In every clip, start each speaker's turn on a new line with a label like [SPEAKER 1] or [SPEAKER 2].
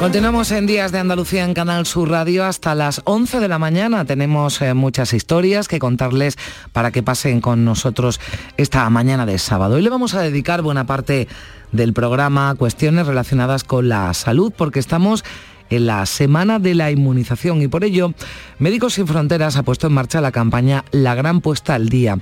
[SPEAKER 1] Continuamos en Días de Andalucía en Canal Sur Radio hasta las 11 de la mañana. Tenemos eh, muchas historias que contarles para que pasen con nosotros esta mañana de sábado. Hoy le vamos a dedicar buena parte del programa a cuestiones relacionadas con la salud porque estamos en la semana de la inmunización y por ello Médicos Sin Fronteras ha puesto en marcha la campaña La Gran Puesta al Día.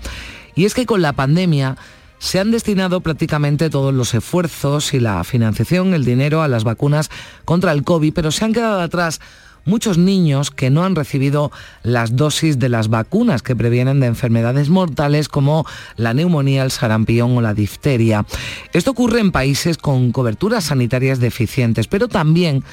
[SPEAKER 1] Y es que con la pandemia se han destinado prácticamente todos los esfuerzos y la financiación, el dinero a las vacunas contra el COVID, pero se han quedado atrás muchos niños que no han recibido las dosis de las vacunas que previenen de enfermedades mortales como la neumonía, el sarampión o la difteria. Esto ocurre en países con coberturas sanitarias deficientes, pero también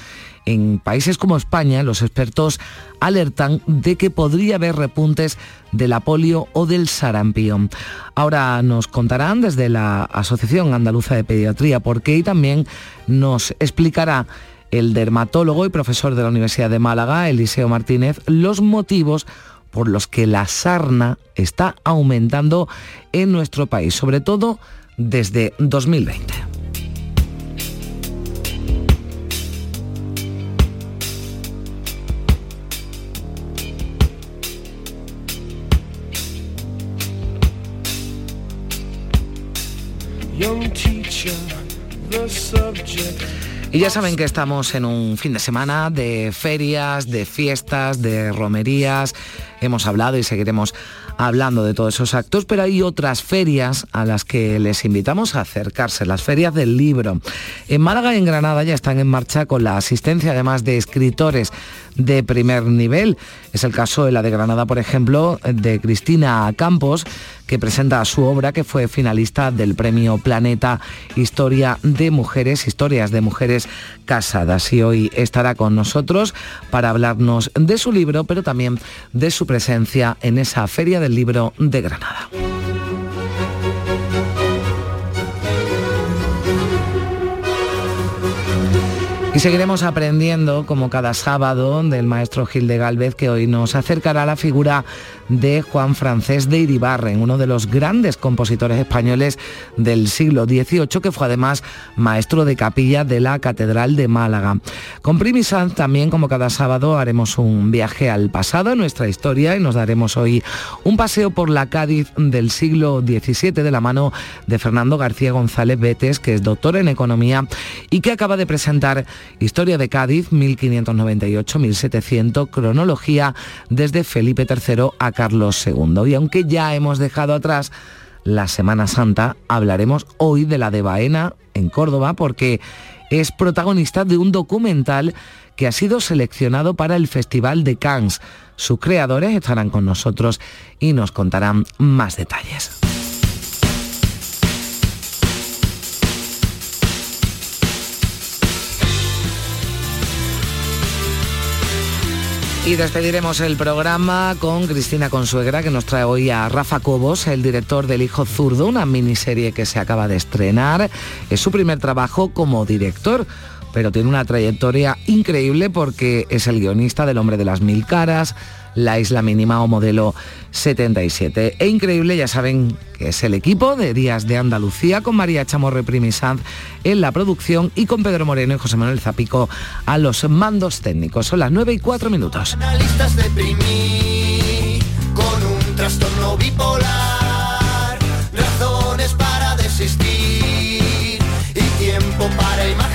[SPEAKER 1] en países como España, los expertos alertan de que podría haber repuntes de la polio o del sarampión. Ahora nos contarán desde la Asociación Andaluza de Pediatría por qué y también nos explicará el dermatólogo y profesor de la Universidad de Málaga, Eliseo Martínez, los motivos por los que la sarna está aumentando en nuestro país, sobre todo desde 2020. Y ya saben que estamos en un fin de semana de ferias, de fiestas, de romerías. Hemos hablado y seguiremos hablando de todos esos actos, pero hay otras ferias a las que les invitamos a acercarse, las ferias del libro. En Málaga y en Granada ya están en marcha con la asistencia además de escritores de primer nivel. Es el caso de la de Granada, por ejemplo, de Cristina Campos, que presenta su obra que fue finalista del premio Planeta Historia de Mujeres, Historias de Mujeres Casadas. Y hoy estará con nosotros para hablarnos de su libro, pero también de su presencia en esa Feria del Libro de Granada. Seguiremos aprendiendo, como cada sábado, del maestro Gil de Galvez, que hoy nos acercará a la figura de Juan Francés de Iribarren, uno de los grandes compositores españoles del siglo XVIII, que fue además maestro de capilla de la Catedral de Málaga. Con Primisanz también, como cada sábado, haremos un viaje al pasado, en nuestra historia, y nos daremos hoy un paseo por la Cádiz del siglo XVII de la mano de Fernando García González Betes, que es doctor en Economía y que acaba de presentar Historia de Cádiz 1598-1700, cronología desde Felipe III a Carlos II. Y aunque ya hemos dejado atrás la Semana Santa, hablaremos hoy de la de Baena en Córdoba porque es protagonista de un documental que ha sido seleccionado para el Festival de Cannes. Sus creadores estarán con nosotros y nos contarán más detalles. Y despediremos el programa con Cristina Consuegra, que nos trae hoy a Rafa Cobos, el director del Hijo Zurdo, una miniserie que se acaba de estrenar. Es su primer trabajo como director pero tiene una trayectoria increíble porque es el guionista del Hombre de las Mil Caras, La Isla Mínima o Modelo 77. E increíble, ya saben que es el equipo de Días de Andalucía con María Chamorre Primisanz en la producción y con Pedro Moreno y José Manuel Zapico a los mandos técnicos. Son las 9 y 4 minutos. razones para desistir y tiempo para.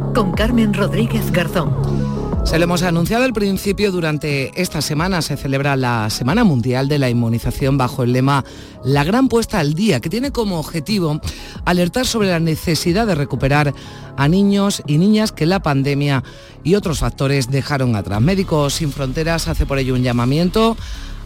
[SPEAKER 2] con Carmen Rodríguez Garzón.
[SPEAKER 1] Se lo hemos anunciado al principio, durante esta semana se celebra la Semana Mundial de la Inmunización bajo el lema La Gran Puesta al Día, que tiene como objetivo alertar sobre la necesidad de recuperar a niños y niñas que la pandemia y otros factores dejaron atrás. Médicos Sin Fronteras hace por ello un llamamiento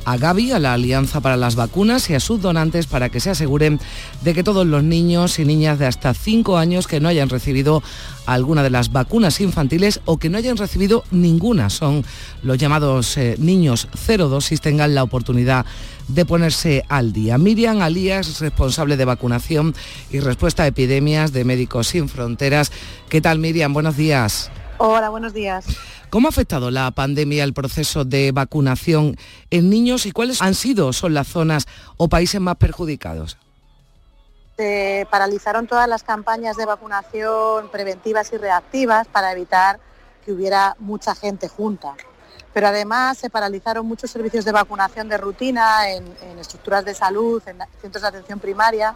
[SPEAKER 1] a Gavi, a la Alianza para las Vacunas y a sus donantes para que se aseguren de que todos los niños y niñas de hasta 5 años que no hayan recibido alguna de las vacunas infantiles o que no hayan recibido ninguna, son los llamados eh, niños cero dosis, tengan la oportunidad de ponerse al día. Miriam Alías, responsable de vacunación y respuesta a epidemias de Médicos Sin Fronteras. ¿Qué tal Miriam? Buenos días.
[SPEAKER 3] Hola, buenos días.
[SPEAKER 1] ¿Cómo ha afectado la pandemia el proceso de vacunación en niños y cuáles han sido son las zonas o países más perjudicados?
[SPEAKER 3] Se paralizaron todas las campañas de vacunación preventivas y reactivas para evitar que hubiera mucha gente junta. Pero además se paralizaron muchos servicios de vacunación de rutina en, en estructuras de salud, en centros de atención primaria,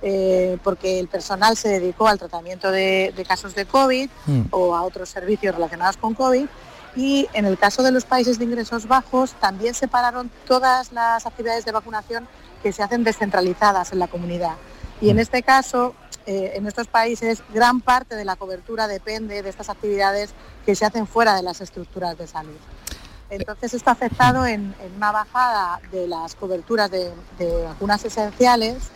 [SPEAKER 3] eh, porque el personal se dedicó al tratamiento de, casos de COVID mm. o a otros servicios relacionados con COVID. Y en el caso de los países de ingresos bajos también se pararon todas las actividades de vacunación que se hacen descentralizadas en la comunidad. Y en mm. este caso, eh, en estos países, gran parte de la cobertura depende de estas actividades que se hacen fuera de las estructuras de salud. Entonces esto ha afectado en, una bajada de las coberturas de vacunas esenciales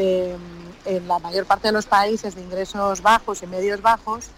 [SPEAKER 3] Em, en la mayor parte de los países de ingresos bajos y medios bajos,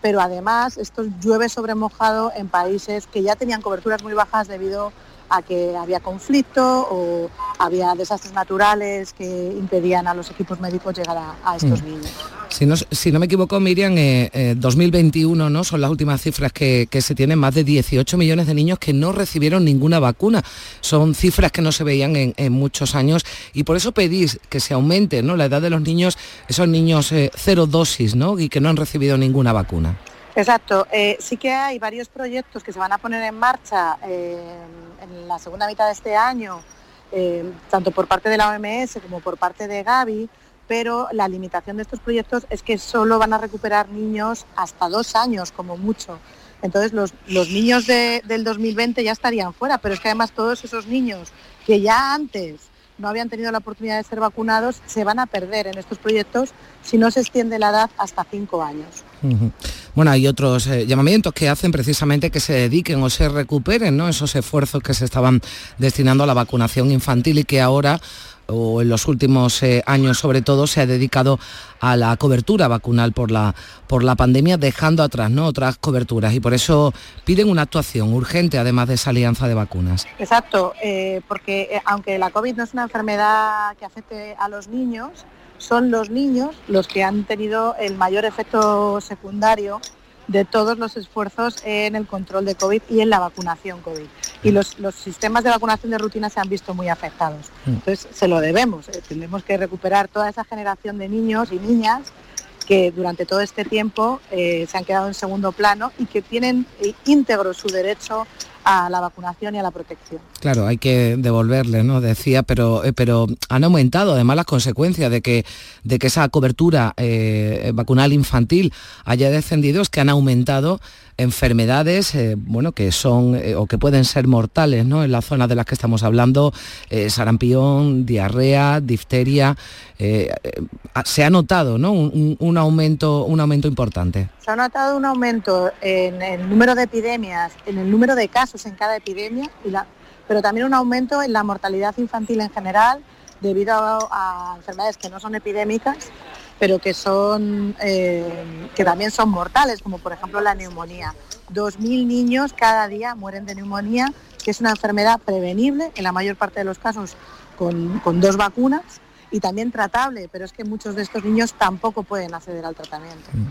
[SPEAKER 3] pero además esto llueve sobre mojado en países que ya tenían coberturas muy bajas debido a que había conflicto o había desastres naturales que impedían a los equipos médicos llegar a, estos mm. niños.
[SPEAKER 1] Si no, si no, me equivoco, Miriam, eh, 2021 eh, ¿no? son las últimas cifras que, se tienen, más de 18 millones de niños que no recibieron ninguna vacuna. Son cifras que no se veían en, muchos años y por eso pedís que se aumente ¿no? la edad de los niños, esos niños eh, cero dosis ¿no? y que no han recibido ninguna vacuna.
[SPEAKER 3] Exacto. Eh, sí que hay varios proyectos que se van a poner en marcha en la segunda mitad de este año, tanto por parte de la OMS como por parte de Gavi, pero la limitación de estos proyectos es que solo van a recuperar niños hasta dos años como mucho. Entonces los, niños del 2020 ya estarían fuera, pero es que además todos esos niños que ya antes no habían tenido la oportunidad de ser vacunados se van a perder en estos proyectos si no se extiende la edad hasta cinco años.
[SPEAKER 1] Bueno, hay otros eh, llamamientos que hacen precisamente que se dediquen o se recuperen esos esfuerzos que se estaban destinando a la vacunación infantil y que ahora o en los últimos eh, años sobre todo se ha dedicado a la cobertura vacunal por la, por la pandemia, dejando atrás ¿no? otras coberturas y por eso piden una actuación urgente además de esa alianza de vacunas.
[SPEAKER 3] Exacto, eh, porque aunque la COVID no es una enfermedad que afecte a los niños, son los niños los que han tenido el mayor efecto secundario de todos los esfuerzos en el control de COVID y en la vacunación COVID. Y los, sistemas de vacunación de rutina se han visto muy afectados. Mm. Entonces, se lo debemos. Eh, tenemos que recuperar toda esa generación de niños y niñas que durante todo este tiempo eh, se han quedado en segundo plano y que tienen eh, íntegro su derecho a la vacunación y a la protección.
[SPEAKER 1] Claro, hay que devolverle, ¿no? Decía, pero, eh, pero han aumentado además las consecuencias de que, de que esa cobertura eh, vacunal infantil haya descendido, es que han aumentado enfermedades eh, bueno, que son o que pueden ser mortales ¿no? en las zonas de las que estamos hablando, sarampión, diarrea, difteria. Se ha notado ¿no? un, aumento, un aumento importante.
[SPEAKER 3] Se ha notado un aumento en el número de epidemias, en el número de casos en cada epidemia, pero también un aumento en la mortalidad infantil en general debido a, enfermedades que no son epidémicas, pero que, son, eh, que también son mortales, como por ejemplo la neumonía. 2.000 niños cada día mueren de neumonía, que es una enfermedad prevenible, en la mayor parte de los casos con, con dos vacunas, y también tratable, pero es que muchos de estos niños tampoco pueden acceder al tratamiento. Mm.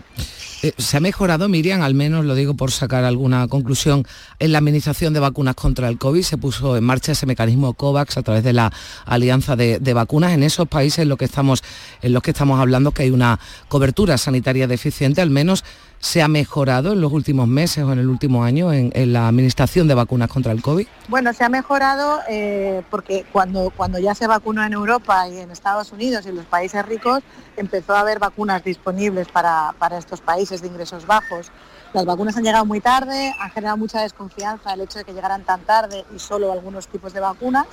[SPEAKER 1] Eh, ¿Se ha mejorado, Miriam, al menos lo digo por sacar alguna conclusión, en la administración de vacunas contra el COVID? Se puso en marcha ese mecanismo COVAX a través de la alianza de, vacunas en esos países en los que estamos, en los que estamos hablando que hay una cobertura sanitaria deficiente, al menos se ha mejorado en los últimos meses o en el último año en, la administración de vacunas contra el COVID?
[SPEAKER 3] Bueno, se ha mejorado eh, porque cuando, ya se vacunó en Europa y en Estados Unidos y en los países ricos, empezó a haber vacunas disponibles para, estos países de ingresos bajos. Las vacunas han llegado muy tarde, han generado mucha desconfianza el hecho de que llegaran tan tarde y solo algunos tipos de vacunas.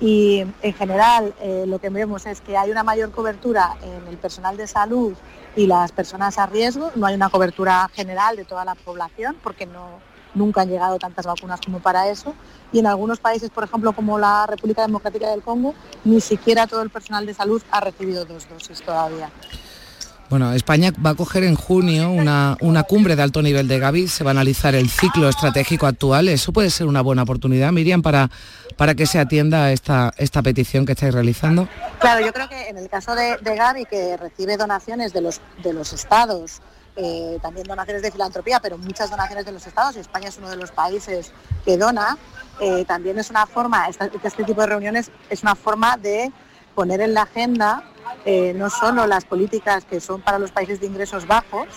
[SPEAKER 3] Y en general eh, lo que vemos es que hay una mayor cobertura en el personal de salud y las personas a riesgo. No hay una cobertura general de toda la población porque no, nunca han llegado tantas vacunas como para eso. Y en algunos países, por ejemplo, como la República Democrática del Congo, ni siquiera todo el personal de salud ha recibido dos dosis todavía.
[SPEAKER 1] Bueno, España va a coger en junio una, una, cumbre de alto nivel de Gavi, se va a analizar el ciclo estratégico actual. Eso puede ser una buena oportunidad, Miriam, para, para que se atienda esta, esta petición que estáis realizando.
[SPEAKER 3] Claro, yo creo que en el caso de, de Gavi, que recibe donaciones de los, de los estados, eh, también donaciones de filantropía, pero muchas donaciones de los estados, y España es uno de los países que dona, eh, también es una forma, este, este tipo de reuniones es una forma de poner en la agenda eh, no solo las políticas que son para los países de ingresos bajos,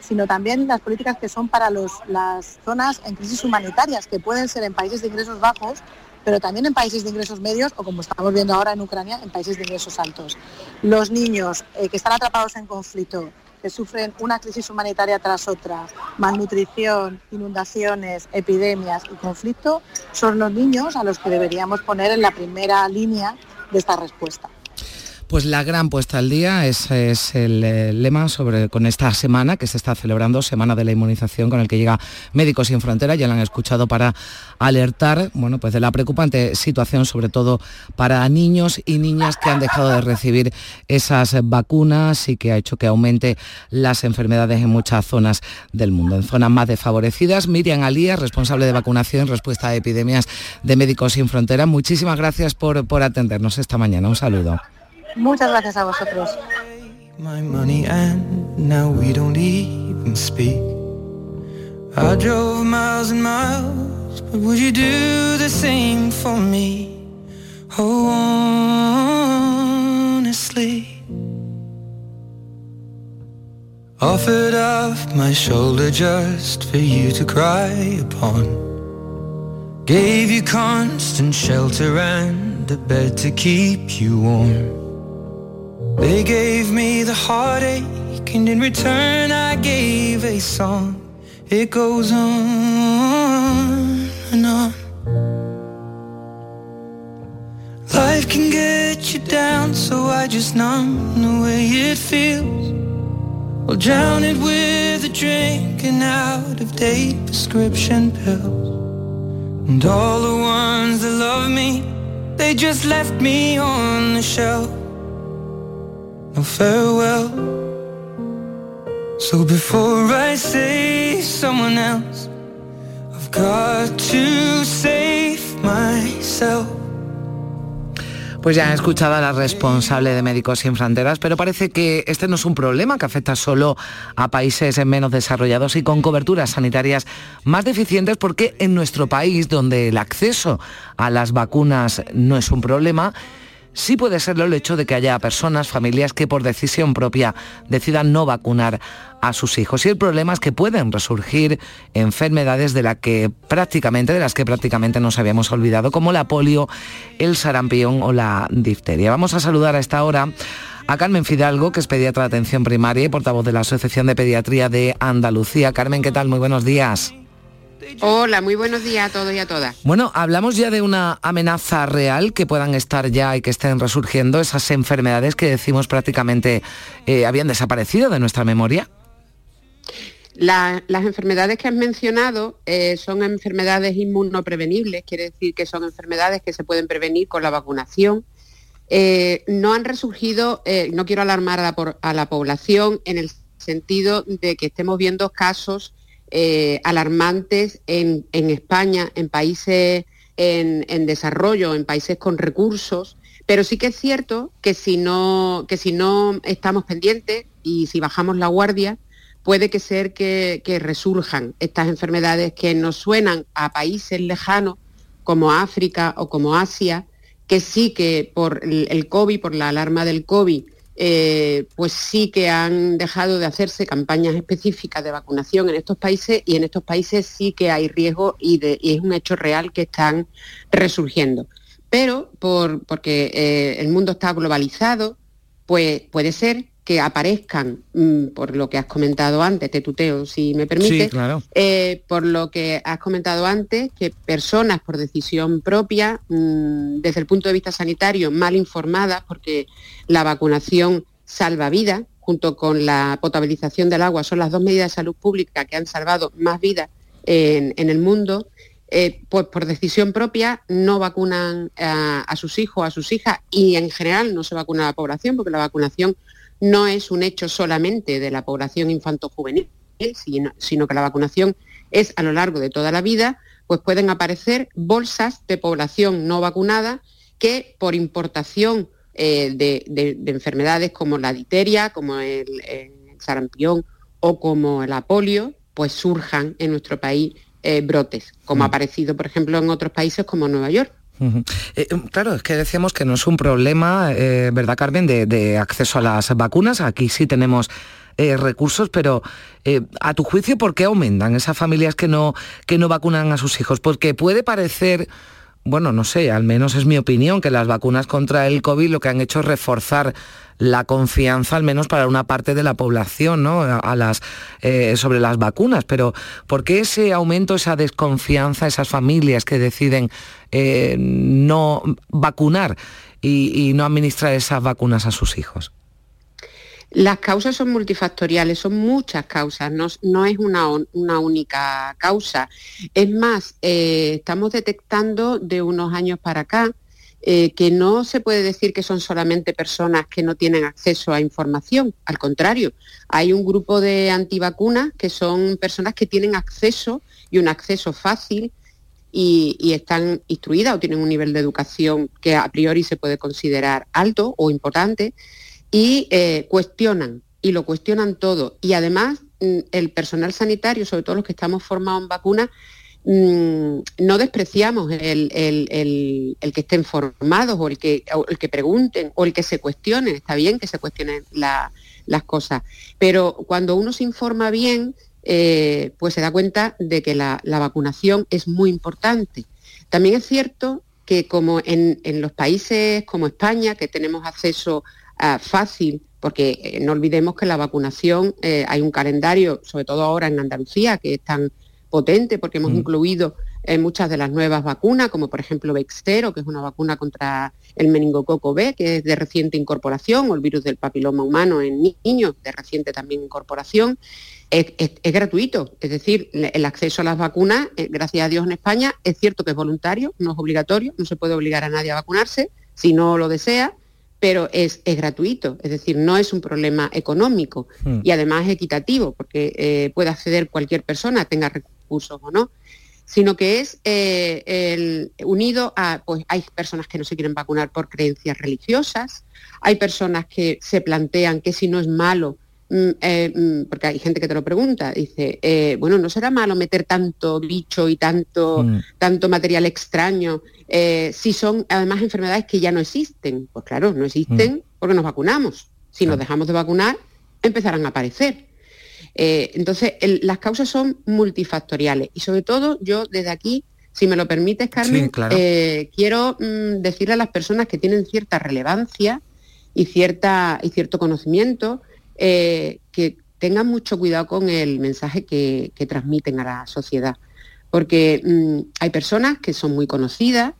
[SPEAKER 3] sino también las políticas que son para las zonas en crisis humanitarias, que pueden ser en países de ingresos bajos, pero también en países de ingresos medios o como estamos viendo ahora en Ucrania, en países de ingresos altos. Los niños eh, que están atrapados en conflicto, que sufren una crisis humanitaria tras otra, malnutrición, inundaciones, epidemias y conflicto, son los niños a los que deberíamos poner en la primera línea de esta respuesta.
[SPEAKER 1] Pues la gran puesta al día es, el, eh, lema sobre con esta semana que se está celebrando, Semana de la Inmunización, con el que llega Médicos Sin Fronteras, ya lo han escuchado para alertar bueno, pues de la preocupante situación, sobre todo para niños y niñas que han dejado de recibir esas vacunas y que ha hecho que aumente las enfermedades en muchas zonas del mundo. En zonas más desfavorecidas, Miriam Alía, responsable de vacunación en respuesta a epidemias de Médicos Sin Fronteras, muchísimas gracias por, por atendernos esta mañana. Un saludo.
[SPEAKER 3] Muchas gracias a vosotros. My money and now we don't even speak. I drove miles and miles, but would you do the same for me? Oh, honestly. Offered up my shoulder just for you to cry upon. Gave you constant shelter and a bed to keep you warm. They gave me the heartache, and in return I gave a song. It goes on and on. Life can get you down, so I just numb the way it feels. I'll drown it with a drink and out of date prescription pills. And all the ones that love me, they just left me on the shelf. Farewell. So before I say someone else, I've got to save myself. Pues ya han escuchado a la responsable de Médicos Sin Fronteras, pero parece que este no es un problema que afecta solo a países menos desarrollados y con coberturas sanitarias más deficientes, porque en nuestro país, donde el acceso a las vacunas no es un problema,
[SPEAKER 1] sí puede serlo el hecho de que haya personas, familias que por decisión propia decidan no vacunar a sus hijos. Y el problema es que pueden resurgir enfermedades de, la que prácticamente, de las que prácticamente nos habíamos olvidado, como la polio, el sarampión o la difteria. Vamos a saludar a esta hora a Carmen Fidalgo, que es pediatra de atención primaria y portavoz de la Asociación de Pediatría de Andalucía. Carmen, ¿qué tal? Muy buenos días.
[SPEAKER 4] Hola, muy buenos días a todos y a todas.
[SPEAKER 1] Bueno, hablamos ya de una amenaza real que puedan estar ya y que estén resurgiendo esas enfermedades que decimos prácticamente eh, habían desaparecido de nuestra memoria.
[SPEAKER 4] las enfermedades que has mencionado eh, son enfermedades inmunoprevenibles, quiere decir que son enfermedades que se pueden prevenir con la vacunación. Eh, no han resurgido, no quiero alarmar a la población en el sentido de que estemos viendo casos eh, alarmantes en, España, en países en, desarrollo, en países con recursos, pero sí que es cierto que si no, que si no estamos pendientes y si bajamos la guardia, puede que ser que, resurjan estas enfermedades que nos suenan a países lejanos como África o como Asia, que sí que por el COVID, por la alarma del COVID, eh, pues sí que han dejado de hacerse campañas específicas de vacunación en estos países y en estos países sí que hay riesgo y, es un hecho real que están resurgiendo. Pero por, porque eh, el mundo está globalizado, pues puede ser que aparezcan, mm, por lo que has comentado antes, te tuteo si me permite, eh, por lo que has comentado antes, que personas por decisión propia, mm, desde el punto de vista sanitario, mal informadas, porque la vacunación salva vidas, junto con la potabilización del agua, son las dos medidas de salud pública que han salvado más vidas en, el mundo, eh, pues por decisión propia no vacunan a, a, sus hijos, a sus hijas y en general no se vacuna a la población porque la vacunación no es un hecho solamente de la población infanto-juvenil, sino, que la vacunación es a lo largo de toda la vida, pues pueden aparecer bolsas de población no vacunada que por importación eh, de, enfermedades como la diteria, como el, sarampión o como la polio, pues surjan en nuestro país eh, brotes, como ha mm. aparecido, por ejemplo, en otros países como Nueva York.
[SPEAKER 1] Eh, um, claro, es que decíamos que no es un problema, eh, ¿verdad, Carmen, de, acceso a las vacunas? Aquí sí tenemos eh, recursos, pero a tu juicio, ¿por qué aumentan esas familias que no, que no vacunan a sus hijos? Porque puede parecer bueno, no sé, al menos es mi opinión, que las vacunas contra el COVID lo que han hecho es reforzar la confianza, al menos para una parte de la población, ¿no? Eh, sobre las vacunas. Pero ¿por qué ese aumento, esa desconfianza, esas familias que deciden eh, no vacunar y no administrar esas vacunas a sus hijos?
[SPEAKER 4] Las causas son multifactoriales, son muchas causas, no, es una, única causa. Es más, eh, estamos detectando de unos años para acá eh, que no se puede decir que son solamente personas que no tienen acceso a información, al contrario, hay un grupo de antivacunas que son personas que tienen acceso y un acceso fácil y, y, están instruidas o tienen un nivel de educación que a priori se puede considerar alto o importante y eh, cuestionan, y lo cuestionan todo. Y además mm, el personal sanitario, sobre todo los que estamos formados en vacunas, mm, no despreciamos el, que estén formados o el que, el que pregunten o el que se cuestionen. Está bien que se cuestionen las cosas, pero cuando uno se informa bien, eh, pues se da cuenta de que la, vacunación es muy importante. También es cierto que como en, en, los países como España, que tenemos acceso Ah, fácil, porque eh, no olvidemos que la vacunación, eh, hay un calendario, sobre todo ahora en Andalucía, que es tan potente porque hemos mm. incluido eh, muchas de las nuevas vacunas, como por ejemplo Vextero, que es una vacuna contra el meningococo B, que es de reciente incorporación, o el virus del papiloma humano en niños, de reciente también incorporación. Es, es, gratuito, es decir, el acceso a las vacunas, gracias a Dios en España, es cierto que es voluntario, no es obligatorio, no se puede obligar a nadie a vacunarse si no lo desea, pero es, gratuito, es decir, no es un problema económico hmm. y además es equitativo, porque eh, puede acceder cualquier persona, tenga recursos o no, sino que es eh, unido a, pues hay personas que no se quieren vacunar por creencias religiosas, hay personas que se plantean que si no es malo eh, mm, porque hay gente que te lo pregunta, dice, eh, bueno, ¿no será malo meter tanto bicho y tanto,
[SPEAKER 1] Mm.
[SPEAKER 4] tanto material extraño eh, si son además enfermedades que ya no existen? Pues claro, no existen porque nos vacunamos. Si nos dejamos de vacunar, empezarán a aparecer. Entonces, el- las causas son multifactoriales y sobre todo yo desde aquí, si me lo permites, Carmen,
[SPEAKER 1] Sí, claro.
[SPEAKER 4] quiero mm, decirle a las personas que tienen cierta relevancia y, cierta, y cierto conocimiento eh, que tengan mucho cuidado con el mensaje que, que transmiten a la sociedad. Porque mm, hay personas que son muy conocidas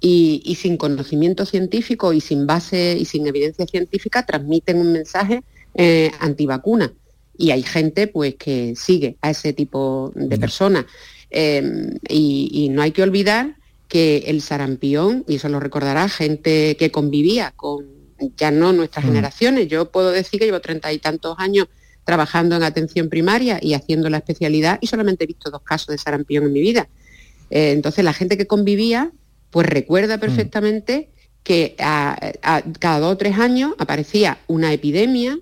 [SPEAKER 4] y, y sin conocimiento científico y sin base y sin evidencia científica transmiten un mensaje eh, antivacuna. Y hay gente pues que sigue a ese tipo de personas. Eh, y, y no hay que olvidar que el sarampión, y eso lo recordará gente que convivía con ya no nuestras
[SPEAKER 5] Mm.
[SPEAKER 4] generaciones, yo puedo decir que llevo treinta y tantos años trabajando en atención primaria y haciendo la especialidad y solamente he visto dos casos de sarampión en mi vida. Eh, entonces la gente que convivía pues recuerda perfectamente que a- a- cada dos o tres años aparecía una epidemia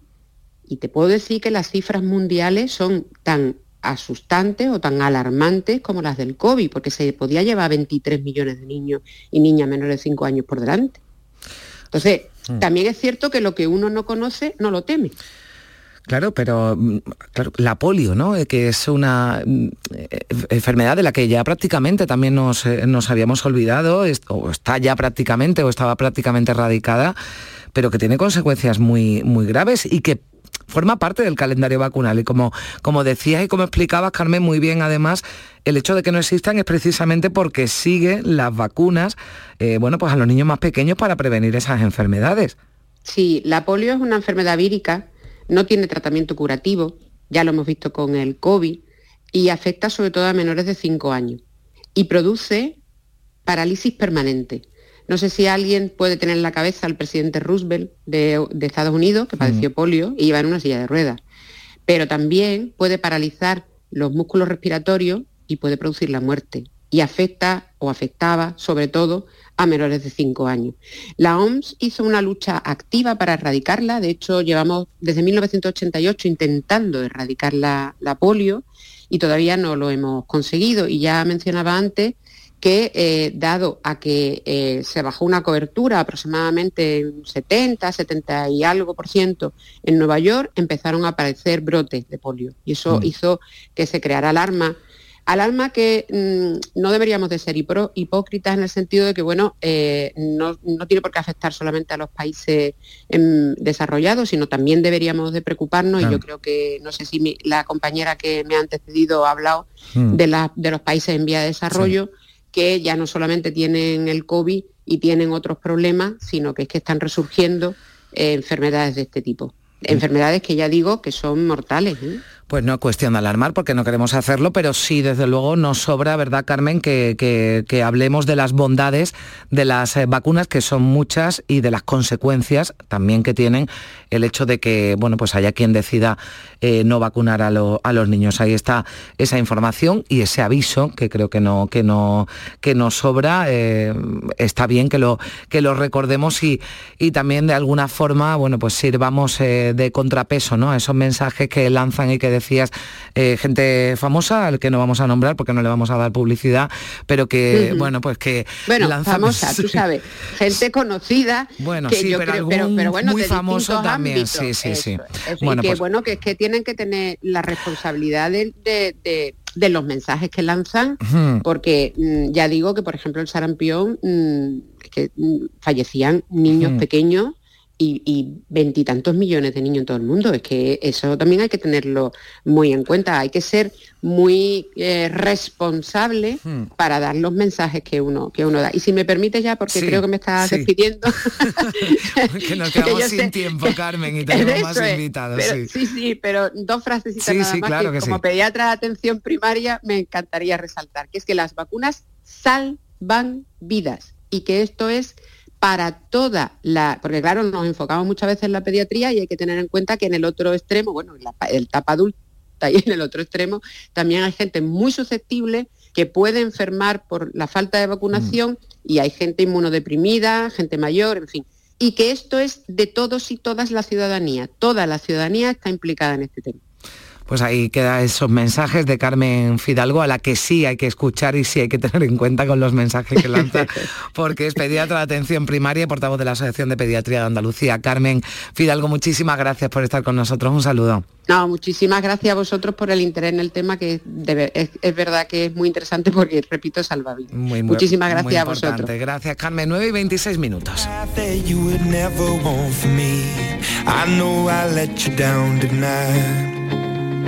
[SPEAKER 4] y te puedo decir que las cifras mundiales son tan asustantes o tan alarmantes como las del COVID, porque se podía llevar 23 millones de niños y niñas menores de 5 años por delante. Entonces,
[SPEAKER 1] Mm.
[SPEAKER 4] también es cierto que lo que uno no conoce no lo teme.
[SPEAKER 1] Claro, pero mm, claro, la polio, ¿no? Eh, Que es una mm, eh, enfermedad de la que ya prácticamente también nos, eh, nos habíamos olvidado, o está ya prácticamente, o estaba prácticamente erradicada, pero que tiene consecuencias muy, muy graves y que forma parte del calendario vacunal. Y como, como decías y como explicabas, Carmen, muy bien además, el hecho de que no existan es precisamente porque siguen las vacunas, eh, bueno, pues a los niños más pequeños para prevenir esas enfermedades.
[SPEAKER 4] Sí, la polio es una enfermedad vírica, no tiene tratamiento curativo, ya lo hemos visto con el COVID, y afecta sobre todo a menores de 5 años. Y produce parálisis permanente. No sé si alguien puede tener en la cabeza al presidente Roosevelt de, de Estados Unidos, que padeció polio y iba en una silla de ruedas. Pero también puede paralizar los músculos respiratorios y puede producir la muerte. Y afecta o afectaba sobre todo a menores de 5 años. La OMS hizo una lucha activa para erradicarla, de hecho llevamos desde 1988 intentando erradicar la, la polio y todavía no lo hemos conseguido. Y ya mencionaba antes que eh, dado a que eh, se bajó una cobertura aproximadamente un 70, 70 y algo por ciento en Nueva York, empezaron a aparecer brotes de polio. Y eso
[SPEAKER 5] Mm.
[SPEAKER 4] hizo que se creara alarma. Alarma que mm, no deberíamos de ser hipro- hipócritas en el sentido de que, bueno, eh, no, no tiene por qué afectar solamente a los países em, desarrollados, sino también deberíamos de preocuparnos, y yo creo que, no sé si mi- la compañera que me ha antecedido ha hablado
[SPEAKER 5] Mm.
[SPEAKER 4] de, la- de los países en vía de desarrollo, que ya no solamente tienen el COVID y tienen otros problemas, sino que es que están resurgiendo eh, enfermedades de este tipo. Enfermedades que ya digo que son mortales. ¿eh?
[SPEAKER 1] Pues no es cuestión de alarmar porque no queremos hacerlo, pero sí, desde luego, nos sobra, ¿verdad, Carmen?, que, que- hablemos de las bondades de las eh, vacunas, que son muchas, y de las consecuencias también que tienen el hecho de que, bueno, pues haya quien decida eh, no vacunar a, a los niños. Ahí está esa información y ese aviso que creo que no, que no, que nos sobra. eh, está bien que lo, que lo recordemos y, y también de alguna forma, bueno, pues sirvamos de contrapeso, ¿no? A esos mensajes que lanzan y que decías eh, gente famosa, al que no vamos a nombrar porque no le vamos a dar publicidad, pero que, bueno, pues que
[SPEAKER 4] Bueno,
[SPEAKER 1] lanzan-
[SPEAKER 4] famosa, tú sabes, gente conocida.
[SPEAKER 1] Bueno,
[SPEAKER 4] que
[SPEAKER 1] sí,
[SPEAKER 4] yo
[SPEAKER 1] pero
[SPEAKER 4] creo-
[SPEAKER 1] algún
[SPEAKER 4] pero, bueno,
[SPEAKER 1] muy famoso también,
[SPEAKER 4] ámbitos,
[SPEAKER 1] sí, sí, sí.
[SPEAKER 4] eso,
[SPEAKER 1] Bueno,
[SPEAKER 4] y que
[SPEAKER 1] pues-
[SPEAKER 4] bueno, que es que tienen que tener la responsabilidad de, de- de- de los mensajes que lanzan, porque mm, ya digo que, por ejemplo, el sarampión, mm, que mm, fallecían niños pequeños y- veintitantos millones de niños en todo el mundo. Es que eso también hay que tenerlo muy en cuenta. Hay que ser muy eh, responsable
[SPEAKER 1] Hmm.
[SPEAKER 4] para dar los mensajes que uno, que uno da. Y si me permite ya, porque
[SPEAKER 1] Sí,
[SPEAKER 4] creo que me estás
[SPEAKER 1] sí.
[SPEAKER 4] despidiendo.
[SPEAKER 1] que nos
[SPEAKER 4] que
[SPEAKER 1] quedamos
[SPEAKER 4] yo
[SPEAKER 1] sin
[SPEAKER 4] sé-
[SPEAKER 1] tiempo, Carmen, y tenemos más
[SPEAKER 4] es,
[SPEAKER 1] invitados.
[SPEAKER 4] pero-
[SPEAKER 1] sí.
[SPEAKER 4] sí, sí, pero dos frasecitas nada más
[SPEAKER 1] claro
[SPEAKER 4] que,
[SPEAKER 1] que
[SPEAKER 4] como pediatra de atención primaria me encantaría resaltar, que es que las vacunas salvan vidas y que esto es para toda la, porque claro, nos enfocamos muchas veces en la pediatría y hay que tener en cuenta que en el otro extremo, bueno, en la el etapa adulta y en el otro extremo, también hay gente muy susceptible que puede enfermar por la falta de vacunación y hay gente inmunodeprimida, gente mayor, en fin. y que esto es de todos y todas la ciudadanía. Toda la ciudadanía está implicada en este tema.
[SPEAKER 1] Pues ahí queda esos mensajes de Carmen Fidalgo a la que sí hay que escuchar y sí hay que tener en cuenta con los mensajes que lanza, porque es pediatra de atención primaria y portavoz de la Asociación de Pediatría de Andalucía. Carmen Fidalgo, muchísimas gracias por estar con nosotros. Un saludo.
[SPEAKER 4] No, muchísimas gracias a vosotros por el interés en el tema, que es, verdad que es muy interesante porque, repito, salva vidas. muchísimas gracias a vosotros.
[SPEAKER 1] Gracias, Carmen. 9 y 26 minutos.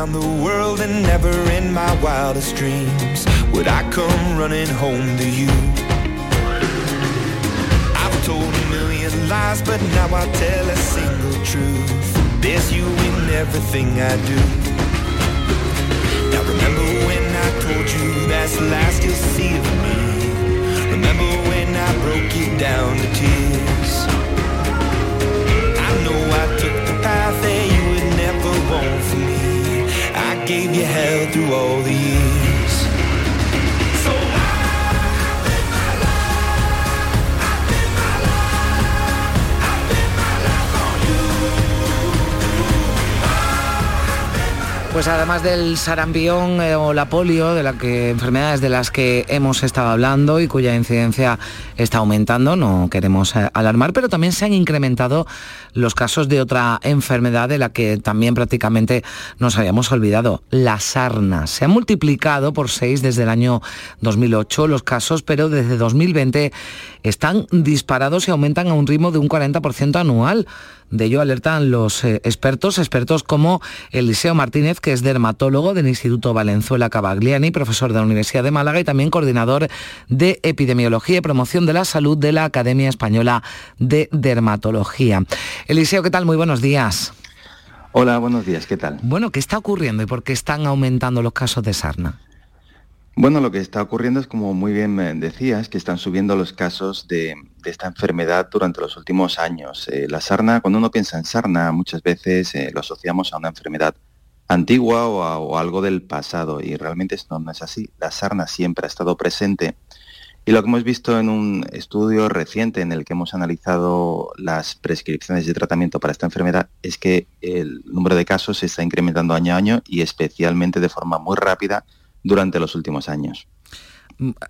[SPEAKER 1] Around the world and never in my wildest dreams would I come running home to you. I've told a million lies, but now I tell a single truth. There's you in everything I do. Now remember when I told you that's the last you'll see of me. Remember when I broke you down to tears. I know I gave you hell through all the years. Pues además del sarampión eh, o la polio, de la que enfermedades de las que hemos estado hablando y cuya incidencia está aumentando, no queremos eh, alarmar, pero también se han incrementado los casos de otra enfermedad de la que también prácticamente nos habíamos olvidado, la sarna. Se ha multiplicado por seis desde el año 2008 los casos, pero desde 2020 están disparados y aumentan a un ritmo de un 40% anual. De ello alertan los eh, expertos, expertos como Eliseo Martínez, que es dermatólogo del Instituto Valenzuela Cavagliani, profesor de la Universidad de Málaga y también coordinador de Epidemiología y Promoción de la Salud de la Academia Española de Dermatología. Eliseo, ¿qué tal? Muy buenos días.
[SPEAKER 5] Hola, buenos días, ¿qué tal?
[SPEAKER 1] Bueno, ¿qué está ocurriendo y por qué están aumentando los casos de sarna?
[SPEAKER 5] Bueno, lo que está ocurriendo es, como muy bien decías, que están subiendo los casos de, esta enfermedad durante los últimos años. Eh, la sarna, cuando uno piensa en sarna, muchas veces eh, lo asociamos a una enfermedad antigua o, o, algo del pasado y realmente esto no es así. La sarna siempre ha estado presente y lo que hemos visto en un estudio reciente en el que hemos analizado las prescripciones de tratamiento para esta enfermedad es que el número de casos se está incrementando año a año y especialmente de forma muy rápida durante los últimos años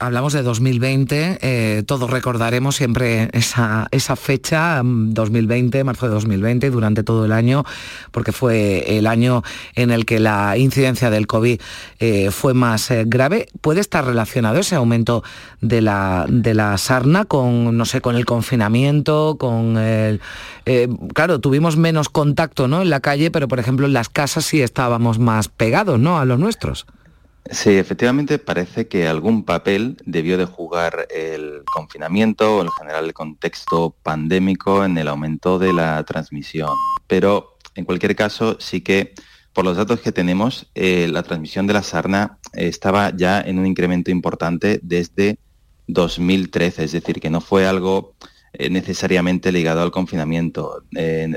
[SPEAKER 1] hablamos de 2020, eh, todos recordaremos siempre esa, esa, fecha, 2020, mm, marzo de 2020, durante todo el año, porque fue el año en el que la incidencia del COVID eh, fue más eh, grave. ¿Puede estar relacionado ese aumento de la, de la sarna con, no sé, con el confinamiento, con el... claro, tuvimos menos contacto ¿no? en la calle, pero por ejemplo en las casas sí estábamos más pegados ¿no? a los nuestros.
[SPEAKER 5] Sí, efectivamente parece que algún papel debió de jugar el confinamiento o en general el contexto pandémico en el aumento de la transmisión. Pero en cualquier caso sí que por los datos que tenemos, eh, la transmisión de la sarna estaba ya en un incremento importante desde 2013, es decir, que no fue algo eh, necesariamente ligado al confinamiento.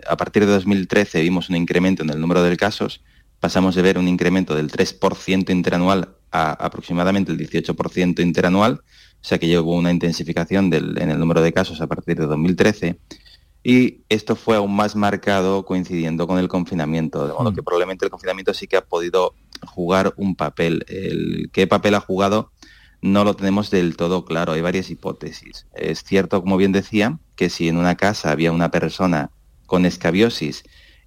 [SPEAKER 5] a partir de 2013 vimos un incremento en el número de casos pasamos de ver un incremento del 3% interanual a aproximadamente el 18% interanual, o sea que hubo una intensificación en el número de casos a partir de 2013. Y esto fue aún más marcado coincidiendo con el confinamiento, de modo mm. que probablemente el confinamiento sí que ha podido jugar un papel. El qué papel ha jugado no lo tenemos del todo claro, hay varias hipótesis. Es cierto, como bien decía, que si en una casa había una persona con escabiosis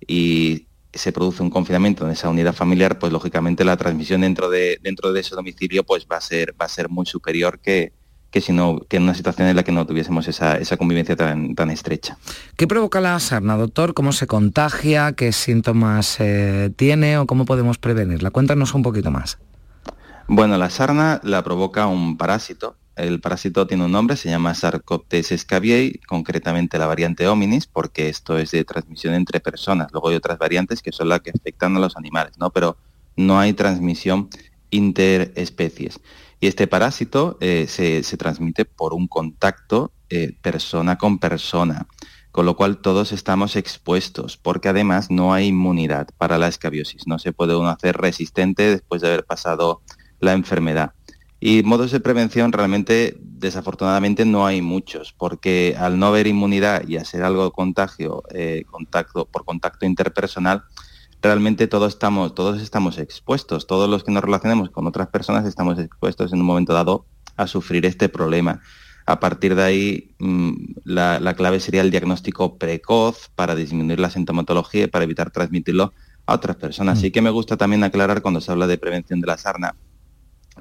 [SPEAKER 5] y se produce un confinamiento en esa unidad familiar, pues lógicamente la transmisión dentro de, dentro de ese domicilio pues va a ser, va a ser muy superior que, que, si no, que en una situación en la que no tuviésemos esa, convivencia tan, tan, estrecha.
[SPEAKER 1] ¿Qué provoca la sarna, doctor? ¿Cómo se contagia? ¿Qué síntomas eh, tiene o cómo podemos prevenirla? Cuéntanos un poquito más.
[SPEAKER 5] Bueno, la sarna la provoca un parásito. El parásito tiene un nombre, se llama Sarcoptes scabiei, concretamente la variante hominis, porque esto es de transmisión entre personas. Luego hay otras variantes que son las que afectan a los animales, ¿no? Pero no hay transmisión interespecies. Y este parásito eh, se, transmite por un contacto eh, persona con persona, con lo cual todos estamos expuestos, porque además no hay inmunidad para la escabiosis. No se puede uno hacer resistente después de haber pasado la enfermedad. Y modos de prevención realmente, desafortunadamente, no hay muchos, porque al no haber inmunidad y hacer algo de contagio eh, contacto, por contacto interpersonal, realmente todos estamos, todos estamos expuestos, todos los que nos relacionemos con otras personas estamos expuestos en un momento dado a sufrir este problema. A partir de ahí, mm, la, clave sería el diagnóstico precoz para disminuir la sintomatología y para evitar transmitirlo a otras personas. Así mm. que me gusta también aclarar cuando se habla de prevención de la sarna,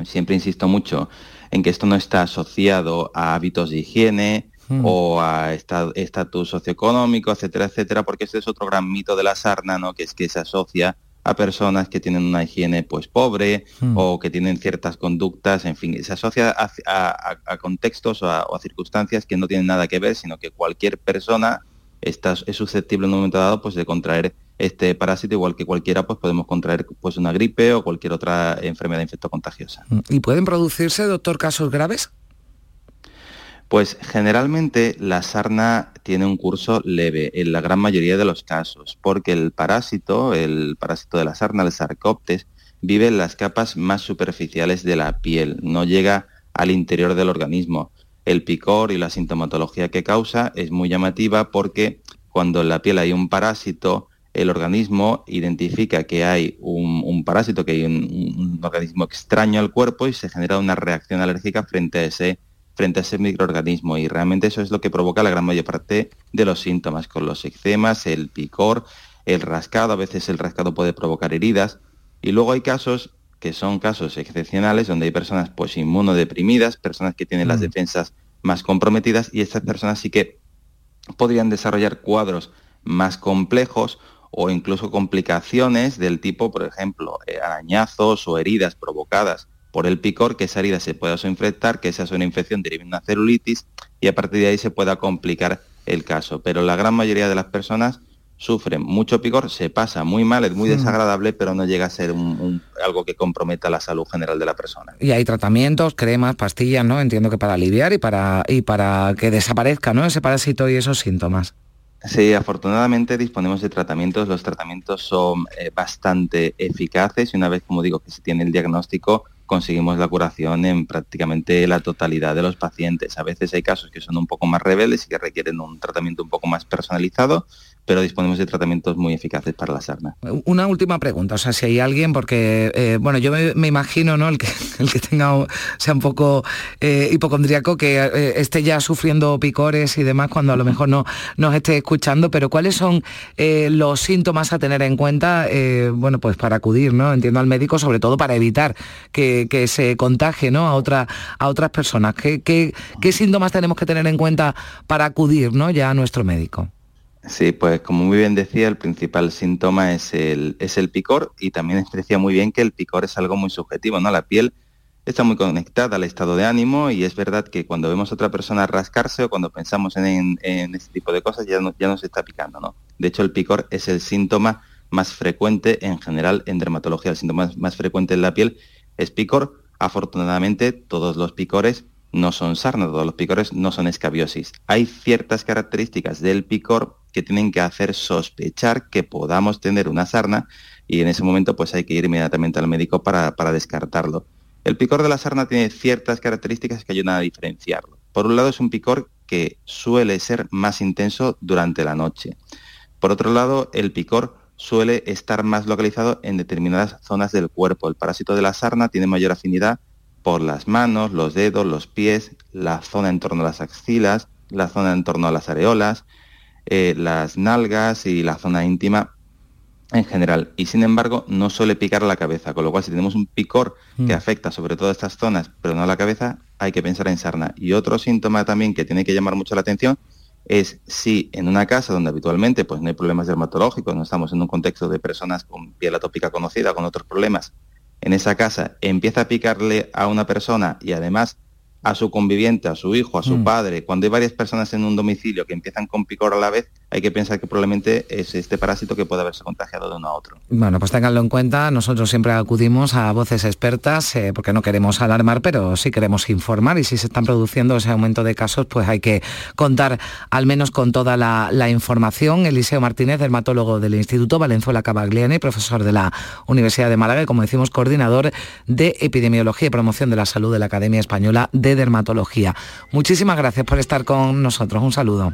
[SPEAKER 5] siempre insisto mucho en que esto no está asociado a hábitos de higiene, Hmm. o a estatus socioeconómico, etcétera, etcétera, porque este es otro gran mito de la sarna, ¿no? que es que se asocia a personas que tienen una higiene pues pobre hmm. o que tienen ciertas conductas, en fin, se asocia a, contextos o, a, circunstancias que no tienen nada que ver, sino que cualquier persona está, es susceptible en un momento dado pues de contraer este parásito, igual que cualquiera pues podemos contraer pues una gripe o cualquier otra enfermedad infectocontagiosa.
[SPEAKER 1] ¿Y pueden producirse, doctor, casos graves?
[SPEAKER 5] Pues generalmente la sarna tiene un curso leve en la gran mayoría de los casos, porque el parásito, el parásito de la sarna, el sarcoptes, vive en las capas más superficiales de la piel, no llega al interior del organismo. El picor y la sintomatología que causa es muy llamativa porque cuando en la piel hay un parásito, el organismo identifica que hay un, parásito, que hay un, organismo extraño al cuerpo y se genera una reacción alérgica frente a ese frente a ese microorganismo y realmente eso es lo que provoca la gran mayor parte de los síntomas, con los eczemas, el picor, el rascado, a veces el rascado puede provocar heridas y luego hay casos que son casos excepcionales donde hay personas pues inmunodeprimidas, personas que tienen las mm. defensas más comprometidas y estas personas sí que podrían desarrollar cuadros más complejos o incluso complicaciones del tipo, por ejemplo, eh, arañazos o heridas provocadas por el picor, que esa herida se pueda infectar, que esa una infección derive en una celulitis y a partir de ahí se pueda complicar el caso. Pero la gran mayoría de las personas sufren mucho picor, se pasa muy mal, es muy desagradable, pero no llega a ser algo que comprometa la salud general de la persona.
[SPEAKER 1] Y hay tratamientos, cremas, pastillas, ¿no? Entiendo que para aliviar y para, y para que desaparezca, ¿no? Ese parásito y esos síntomas.
[SPEAKER 5] Sí, afortunadamente disponemos de tratamientos. Los tratamientos son eh, bastante eficaces y una vez, como digo, que se tiene el diagnóstico, conseguimos la curación en prácticamente la totalidad de los pacientes. A veces hay casos que son un poco más rebeldes y que requieren un tratamiento un poco más personalizado, pero disponemos de tratamientos muy eficaces para la sarna.
[SPEAKER 1] Una última pregunta, o sea, si hay alguien, porque, eh, bueno, yo me, imagino, ¿no? El que, el que tenga, sea un poco eh, hipocondríaco, que eh, esté ya sufriendo picores y demás cuando a lo mejor no nos esté escuchando, pero ¿cuáles son los síntomas a tener en cuenta, bueno, pues para acudir, ¿no? Entiendo al médico, sobre todo para evitar que, se contagie, ¿no? A, otra, a otras personas. ¿Qué, qué, qué síntomas tenemos que tener en cuenta para acudir, ¿no? Ya a nuestro médico?
[SPEAKER 5] Sí, pues como muy bien decía, el principal síntoma es el, es el picor y también decía muy bien que el picor es algo muy subjetivo, ¿no? La piel está muy conectada al estado de ánimo y es verdad que cuando vemos a otra persona rascarse o cuando pensamos en, en, este tipo de cosas ya, ya nos está picando, ¿no? De hecho, el picor es el síntoma más frecuente en general en dermatología, el síntoma más frecuente en la piel es picor. Afortunadamente, todos los picores no son sarna, todos los picores no son escabiosis. Hay ciertas características del picor que tienen que hacer sospechar que podamos tener una sarna y en ese momento pues hay que ir inmediatamente al médico para, para descartarlo. El picor de la sarna tiene ciertas características que ayudan a diferenciarlo. Por un lado es un picor que suele ser más intenso durante la noche. Por otro lado, el picor suele estar más localizado en determinadas zonas del cuerpo. El parásito de la sarna tiene mayor afinidad por las manos, los dedos, los pies, la zona en torno a las axilas, la zona en torno a las areolas, eh, las nalgas y la zona íntima en general. Y sin embargo, no suele picar la cabeza, con lo cual si tenemos un picor que mm. afecta sobre todo estas zonas, pero no a la cabeza, hay que pensar en sarna. Y otro síntoma también que tiene que llamar mucho la atención es si en una casa donde habitualmente pues, no hay problemas dermatológicos, no estamos en un contexto de personas con piel atópica conocida, con otros problemas, en esa casa empieza a picarle a una persona y además a su conviviente, a su hijo, a su mm. padre, cuando hay varias personas en un domicilio que empiezan con picor a la vez, hay que pensar que probablemente es este parásito que puede haberse contagiado de uno a otro.
[SPEAKER 1] Bueno, pues ténganlo en cuenta, nosotros siempre acudimos a voces expertas eh, porque no queremos alarmar, pero sí queremos informar y si se están produciendo ese aumento de casos, pues hay que contar al menos con toda la, información. Eliseo Martínez, dermatólogo del Instituto Valenzuela Cabagliani, profesor de la Universidad de Málaga y como decimos, coordinador de Epidemiología y Promoción de la Salud de la Academia Española de dermatología. Muchísimas gracias por estar con nosotros. Un saludo.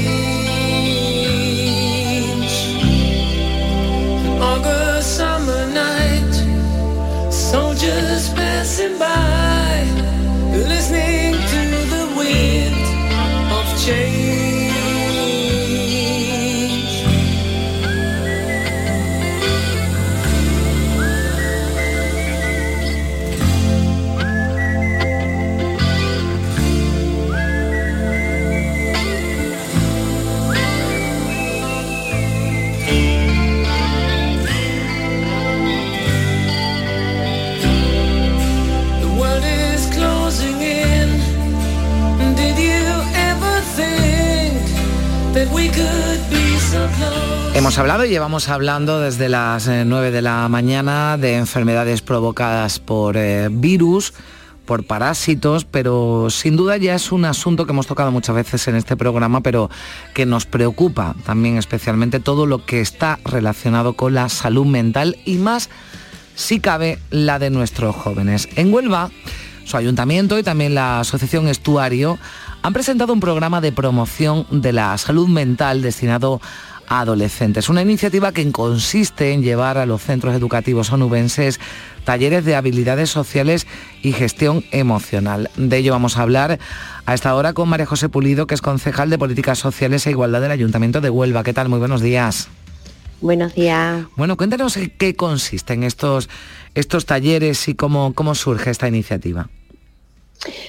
[SPEAKER 1] Hemos hablado y llevamos hablando desde las 9 eh, de la mañana de enfermedades provocadas por eh, virus, por parásitos, pero sin duda ya es un asunto que hemos tocado muchas veces en este programa, pero que nos preocupa también especialmente todo lo que está relacionado con la salud mental y más si cabe la de nuestros jóvenes. En Huelva, su ayuntamiento y también la Asociación Estuario han presentado un programa de promoción de la salud mental destinado a adolescentes. Una iniciativa que consiste en llevar a los centros educativos onubenses talleres de habilidades sociales y gestión emocional. De ello vamos a hablar a esta hora con María José Pulido, que es concejal de Políticas Sociales e Igualdad del Ayuntamiento de Huelva. ¿Qué tal? Muy buenos días.
[SPEAKER 6] Buenos días.
[SPEAKER 1] Bueno, cuéntanos en qué consisten estos, estos talleres y cómo, cómo surge esta iniciativa.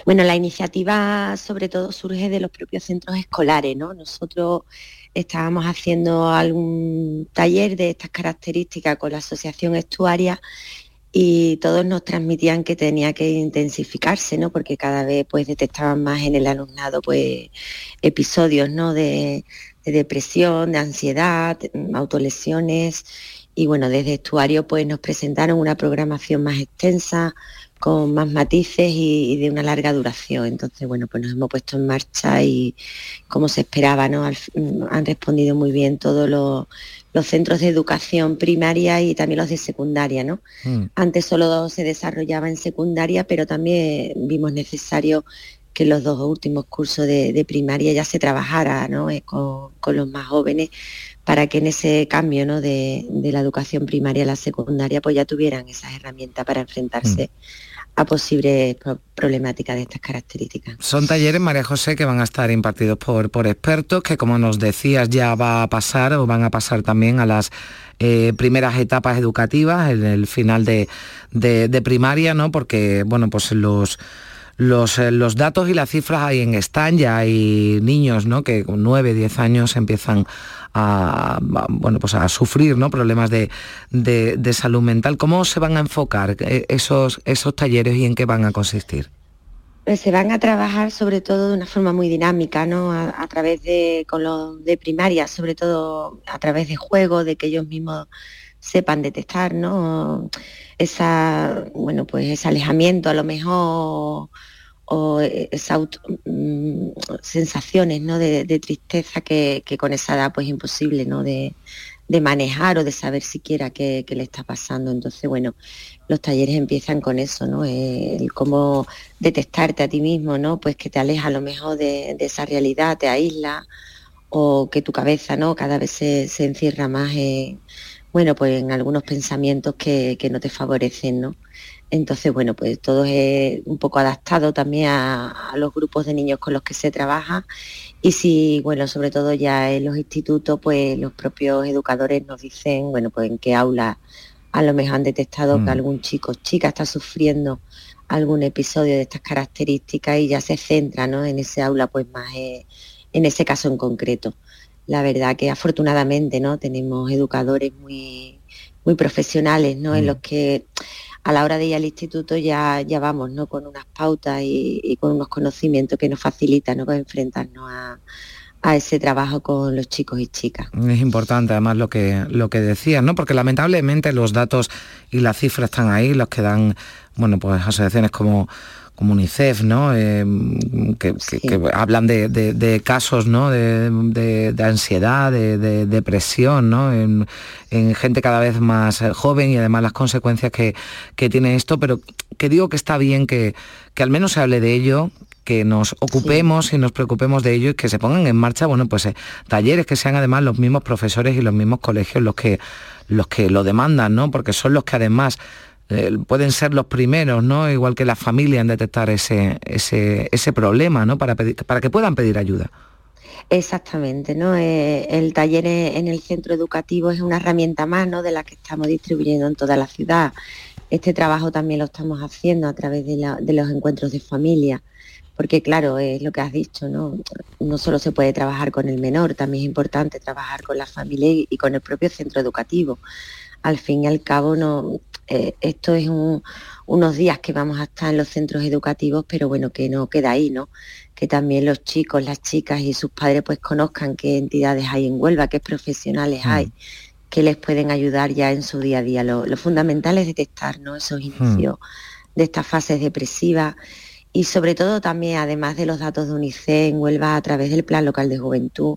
[SPEAKER 6] Bueno, la iniciativa sobre todo surge de los propios centros escolares, ¿no? Nosotros estábamos haciendo algún taller de estas características con la Asociación Estuaria y todos nos transmitían que tenía que intensificarse, ¿no? Porque cada vez pues detectaban más en el alumnado pues episodios, ¿no? De, de depresión, de ansiedad, autolesiones y bueno, desde Estuario pues nos presentaron una programación más extensa con más matices y, de una larga duración. Entonces, bueno, pues nos hemos puesto en marcha y como se esperaba, ¿no? han respondido muy bien todos los, centros de educación primaria y también los de secundaria, ¿no? Mm. Antes solo se desarrollaba en secundaria, pero también vimos necesario que los dos últimos cursos de, primaria ya se trabajara ¿no? Eh, con, los más jóvenes para que en ese cambio ¿no? de, la educación primaria a la secundaria pues ya tuvieran esas herramientas para enfrentarse. Mm a posibles problemáticas de estas características.
[SPEAKER 1] Son talleres, María José, que van a estar impartidos por, por expertos, que como nos decías ya va a pasar o van a pasar también a las eh, primeras etapas educativas, en el final de, primaria, ¿no? Porque, bueno, pues los... Los, eh, los, datos y las cifras ahí en están, ya hay niños ¿no? que con 9, 10 años empiezan a, bueno, pues a sufrir ¿no? problemas de, salud mental. ¿Cómo se van a enfocar eh, esos, esos talleres y en qué van a consistir?
[SPEAKER 6] Pues se van a trabajar sobre todo de una forma muy dinámica, ¿no? A, través de, con los de primaria, sobre todo a través de juegos, de que ellos mismos sepan detectar, ¿no? Esa, bueno, pues ese alejamiento a lo mejor o esas mm, sensaciones ¿no? de, tristeza que, con esa edad pues imposible ¿no? de, de manejar o de saber siquiera qué, le está pasando. Entonces, bueno, los talleres empiezan con eso, ¿no? El cómo detectarte a ti mismo, ¿no? Pues que te aleja a lo mejor de, esa realidad, te aísla, o que tu cabeza, ¿no? Cada vez se, se encierra más bueno, pues en algunos pensamientos que, que no te favorecen, ¿no? Entonces, bueno, pues todo es un poco adaptado también a, a, los grupos de niños con los que se trabaja y si, bueno, sobre todo ya en los institutos, pues los propios educadores nos dicen, bueno, pues en qué aula a lo mejor han detectado mm. que algún chico o chica está sufriendo algún episodio de estas características y ya se centra, ¿no? En ese aula, pues más eh, en ese caso en concreto. La verdad que afortunadamente, ¿no? Tenemos educadores muy, muy profesionales, ¿no? Mm. En los que a la hora de ir al instituto ya, ya vamos ¿no? con unas pautas y, y con unos conocimientos que nos facilitan ¿no? enfrentarnos a, a ese trabajo con los chicos y chicas.
[SPEAKER 1] Es importante además lo que lo que decías, ¿no? Porque lamentablemente los datos y las cifras están ahí, los que dan, bueno, pues asociaciones como como UNICEF, ¿no? Eh, que, sí. que, que, hablan de, de, de casos, ¿no? De, de ansiedad, de, depresión, ¿no? En, en, gente cada vez más eh, joven y además las consecuencias que, que tiene esto, pero que digo que está bien que, que al menos se hable de ello, que nos ocupemos sí. y nos preocupemos de ello y que se pongan en marcha, bueno, pues eh, talleres que sean además los mismos profesores y los mismos colegios los que los que lo demandan, ¿no? Porque son los que además eh, pueden ser los primeros, ¿no? Igual que la familia en detectar ese, ese, ese problema, ¿no? Para, pedir, para que puedan pedir ayuda.
[SPEAKER 6] Exactamente, ¿no? Eh, el taller en el centro educativo es una herramienta más, ¿no? De la que estamos distribuyendo en toda la ciudad. Este trabajo también lo estamos haciendo a través de, la, de los encuentros de familia porque claro, es lo que has dicho, ¿no? No solo se puede trabajar con el menor, también es importante trabajar con la familia y, con el propio centro educativo. Al fin y al cabo, no, eh, esto es un, unos días que vamos a estar en los centros educativos, pero bueno, que no queda ahí, ¿no? Que también los chicos, las chicas y sus padres pues conozcan qué entidades hay en Huelva, qué profesionales mm. hay, que les pueden ayudar ya en su día a día. Lo, lo fundamental es detectar ¿no? esos inicios mm. de estas fases depresivas y sobre todo también, además de los datos de UNICEF en Huelva a través del Plan Local de Juventud,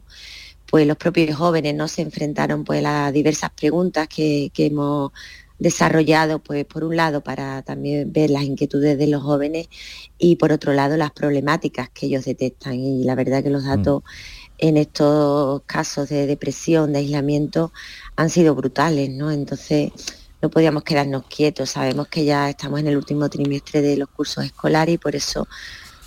[SPEAKER 6] pues los propios jóvenes no se enfrentaron pues a diversas preguntas que, que hemos desarrollado, pues por un lado para también ver las inquietudes de los jóvenes y por otro lado las problemáticas que ellos detectan. Y la verdad que los datos mm. en estos casos de depresión, de aislamiento, han sido brutales, ¿no? Entonces no podíamos quedarnos quietos. Sabemos que ya estamos en el último trimestre de los cursos escolares y por eso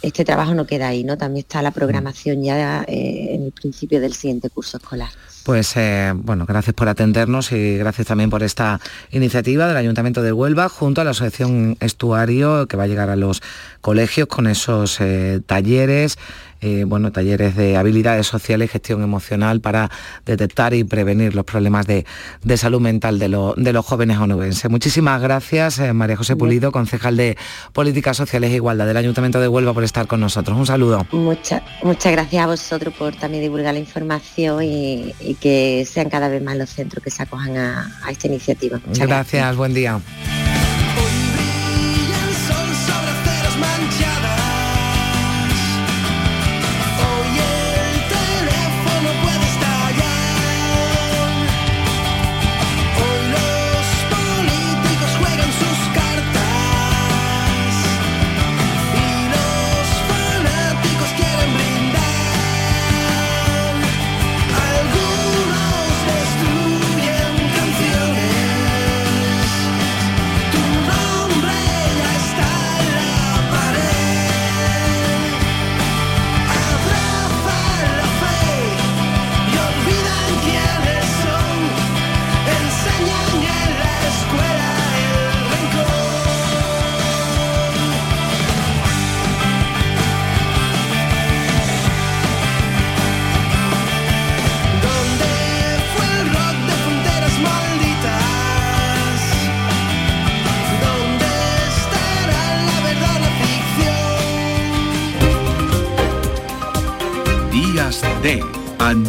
[SPEAKER 6] este trabajo no queda ahí, ¿no? También está la programación ya eh, en el principio del siguiente curso escolar.
[SPEAKER 1] Pues eh, bueno, gracias por atendernos y gracias también por esta iniciativa del Ayuntamiento de Huelva junto a la Asociación Estuario que va a llegar a los colegios con esos eh, talleres eh, bueno, talleres de habilidades sociales y gestión emocional para detectar y prevenir los problemas de, de salud mental de, lo, de, los jóvenes onubenses. Muchísimas gracias, eh, María José Pulido, concejal de Políticas Sociales e Igualdad del Ayuntamiento de Huelva, por estar con nosotros. Un saludo.
[SPEAKER 6] Mucha, muchas gracias a vosotros por también divulgar la información y, y que sean cada vez más los centros que se acojan a, a esta iniciativa.
[SPEAKER 1] Muchas gracias, gracias, buen día.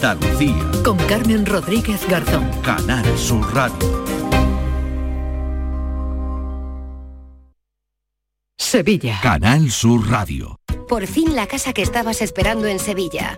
[SPEAKER 7] Andalucía.
[SPEAKER 2] Con Carmen Rodríguez Garzón.
[SPEAKER 7] Canal Sur Radio.
[SPEAKER 2] Sevilla.
[SPEAKER 7] Canal Sur Radio.
[SPEAKER 8] Por fin la casa que estabas esperando en Sevilla.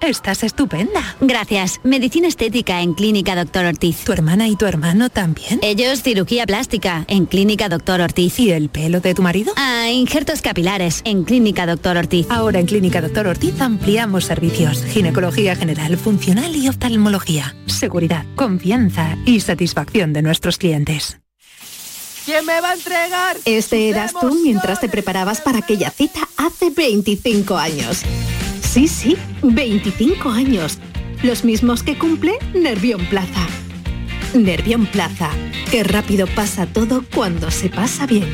[SPEAKER 9] Estás estupenda.
[SPEAKER 10] Gracias. Medicina estética en Clínica Doctor Ortiz.
[SPEAKER 9] ¿Tu hermana y tu hermano también?
[SPEAKER 10] Ellos cirugía plástica en Clínica Doctor Ortiz.
[SPEAKER 9] ¿Y el pelo de tu marido?
[SPEAKER 10] Ah, injertos capilares en Clínica Doctor Ortiz.
[SPEAKER 9] Ahora en Clínica Doctor Ortiz ampliamos servicios. Ginecología general, funcional y oftalmología. Seguridad, confianza y satisfacción de nuestros clientes.
[SPEAKER 11] ¿Quién me va a entregar?
[SPEAKER 12] Este eras tú mientras te preparabas para aquella cita hace 25 años. Sí, sí, 25 años. Los mismos que cumple Nervión Plaza. Nervión Plaza. Qué rápido pasa todo cuando se pasa bien.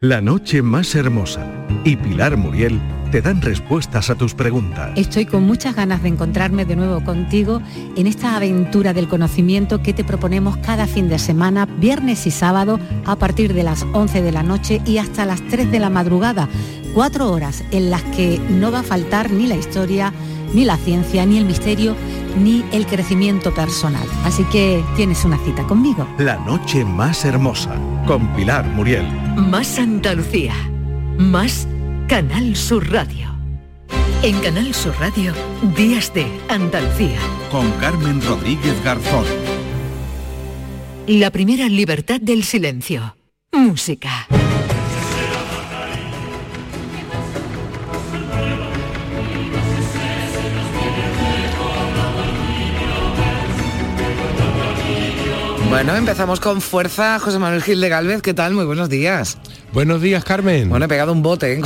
[SPEAKER 7] La noche más hermosa y Pilar Muriel te dan respuestas a tus preguntas.
[SPEAKER 13] Estoy con muchas ganas de encontrarme de nuevo contigo en esta aventura del conocimiento que te proponemos cada fin de semana, viernes y sábado, a partir de las 11 de la noche y hasta las 3 de la madrugada. Cuatro horas en las que no va a faltar ni la historia, ni la ciencia, ni el misterio, ni el crecimiento personal. Así que tienes una cita conmigo.
[SPEAKER 7] La noche más hermosa con Pilar Muriel.
[SPEAKER 2] Más Andalucía. Más Canal Sur Radio. En Canal Sur Radio, Días de Andalucía.
[SPEAKER 14] Con Carmen Rodríguez Garzón.
[SPEAKER 2] La primera libertad del silencio. Música.
[SPEAKER 1] Bueno, empezamos con fuerza. José Manuel Gil de Galvez, ¿qué tal? Muy buenos días.
[SPEAKER 15] Buenos días, Carmen.
[SPEAKER 1] Bueno, he pegado un bote, ¿eh?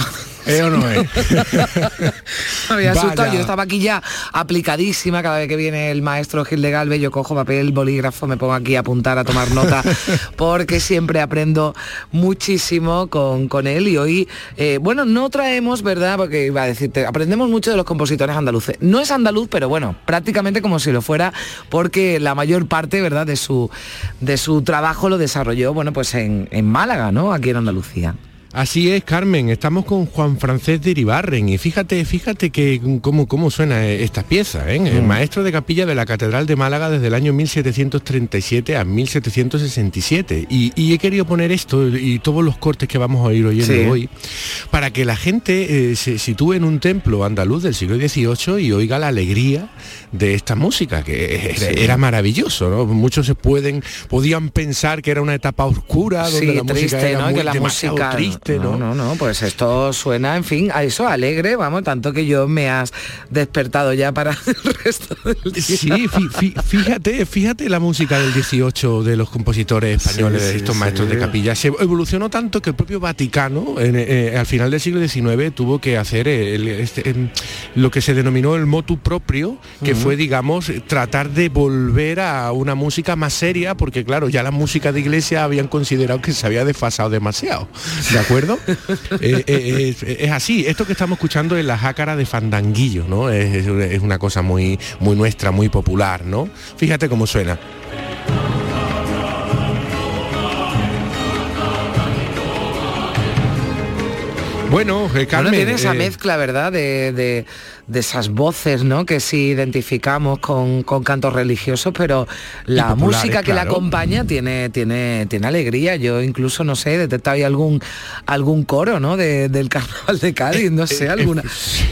[SPEAKER 15] ¿Eh o no es?
[SPEAKER 1] Me había asustado, yo estaba aquí ya aplicadísima cada vez que viene el maestro Gil de Galvez, yo cojo papel, bolígrafo, me pongo aquí a apuntar, a tomar nota, porque siempre aprendo muchísimo con, con él y hoy, eh, bueno, no traemos, ¿verdad? Porque iba a decirte, aprendemos mucho de los compositores andaluces. No es andaluz, pero bueno, prácticamente como si lo fuera, porque la mayor parte, ¿verdad?, de su, de su trabajo lo desarrolló, bueno, pues en, en Málaga, ¿no? Aquí en Andalucía.
[SPEAKER 15] Así es, Carmen, estamos con Juan Francés de Iribarren y fíjate, fíjate que cómo, cómo suena esta pieza, ¿eh? el
[SPEAKER 1] Mm.
[SPEAKER 15] maestro de capilla de la Catedral de Málaga desde el año 1737 a 1767 y, y he querido poner esto y todos los cortes que vamos a ir oyendo
[SPEAKER 1] Sí.
[SPEAKER 15] hoy para que la gente eh, se sitúe en un templo andaluz del siglo XVIII y oiga la alegría de esta música, que era,
[SPEAKER 1] Sí.
[SPEAKER 15] era maravilloso, ¿no? Muchos se pueden, podían pensar que era una etapa oscura donde
[SPEAKER 1] Sí,
[SPEAKER 15] la música
[SPEAKER 1] triste,
[SPEAKER 15] era
[SPEAKER 1] ¿no?
[SPEAKER 15] muy,
[SPEAKER 1] que la
[SPEAKER 15] demasiado
[SPEAKER 1] música
[SPEAKER 15] triste, ¿no?
[SPEAKER 1] no, no, pues esto suena, en fin, a eso alegre, vamos, tanto que yo me has despertado ya para el resto del día.
[SPEAKER 15] Sí, fí- fí- fíjate, fíjate la música del 18 de los compositores españoles,
[SPEAKER 1] Sí, sí,
[SPEAKER 15] estos
[SPEAKER 1] sí.
[SPEAKER 15] maestros de capilla. Se evolucionó tanto que el propio Vaticano, en, eh, al final del siglo XIX, tuvo que hacer el- este, em, lo que se denominó el motu propio, que fue, digamos, tratar de volver a una música más seria, porque claro, ya la música de iglesia habían considerado que se había desfasado demasiado. ¿De acuerdo? Eh, eh, es, es así, esto que estamos escuchando es la jácara de fandanguillo, ¿no? Es, es- es una cosa muy, muy nuestra, muy popular, ¿no? Fíjate cómo suena. Bueno, eh, Carmen,
[SPEAKER 1] bueno, tiene esa
[SPEAKER 15] eh,
[SPEAKER 1] mezcla, ¿verdad? De, de- de esas voces, ¿no? Que sí identificamos con, con cantos religiosos, pero la música que la
[SPEAKER 15] claro.
[SPEAKER 1] acompaña tiene, tiene, tiene alegría. Yo incluso, no sé, ahí algún, algún coro, ¿no? De- del carnaval de Cádiz, no sé, alguna.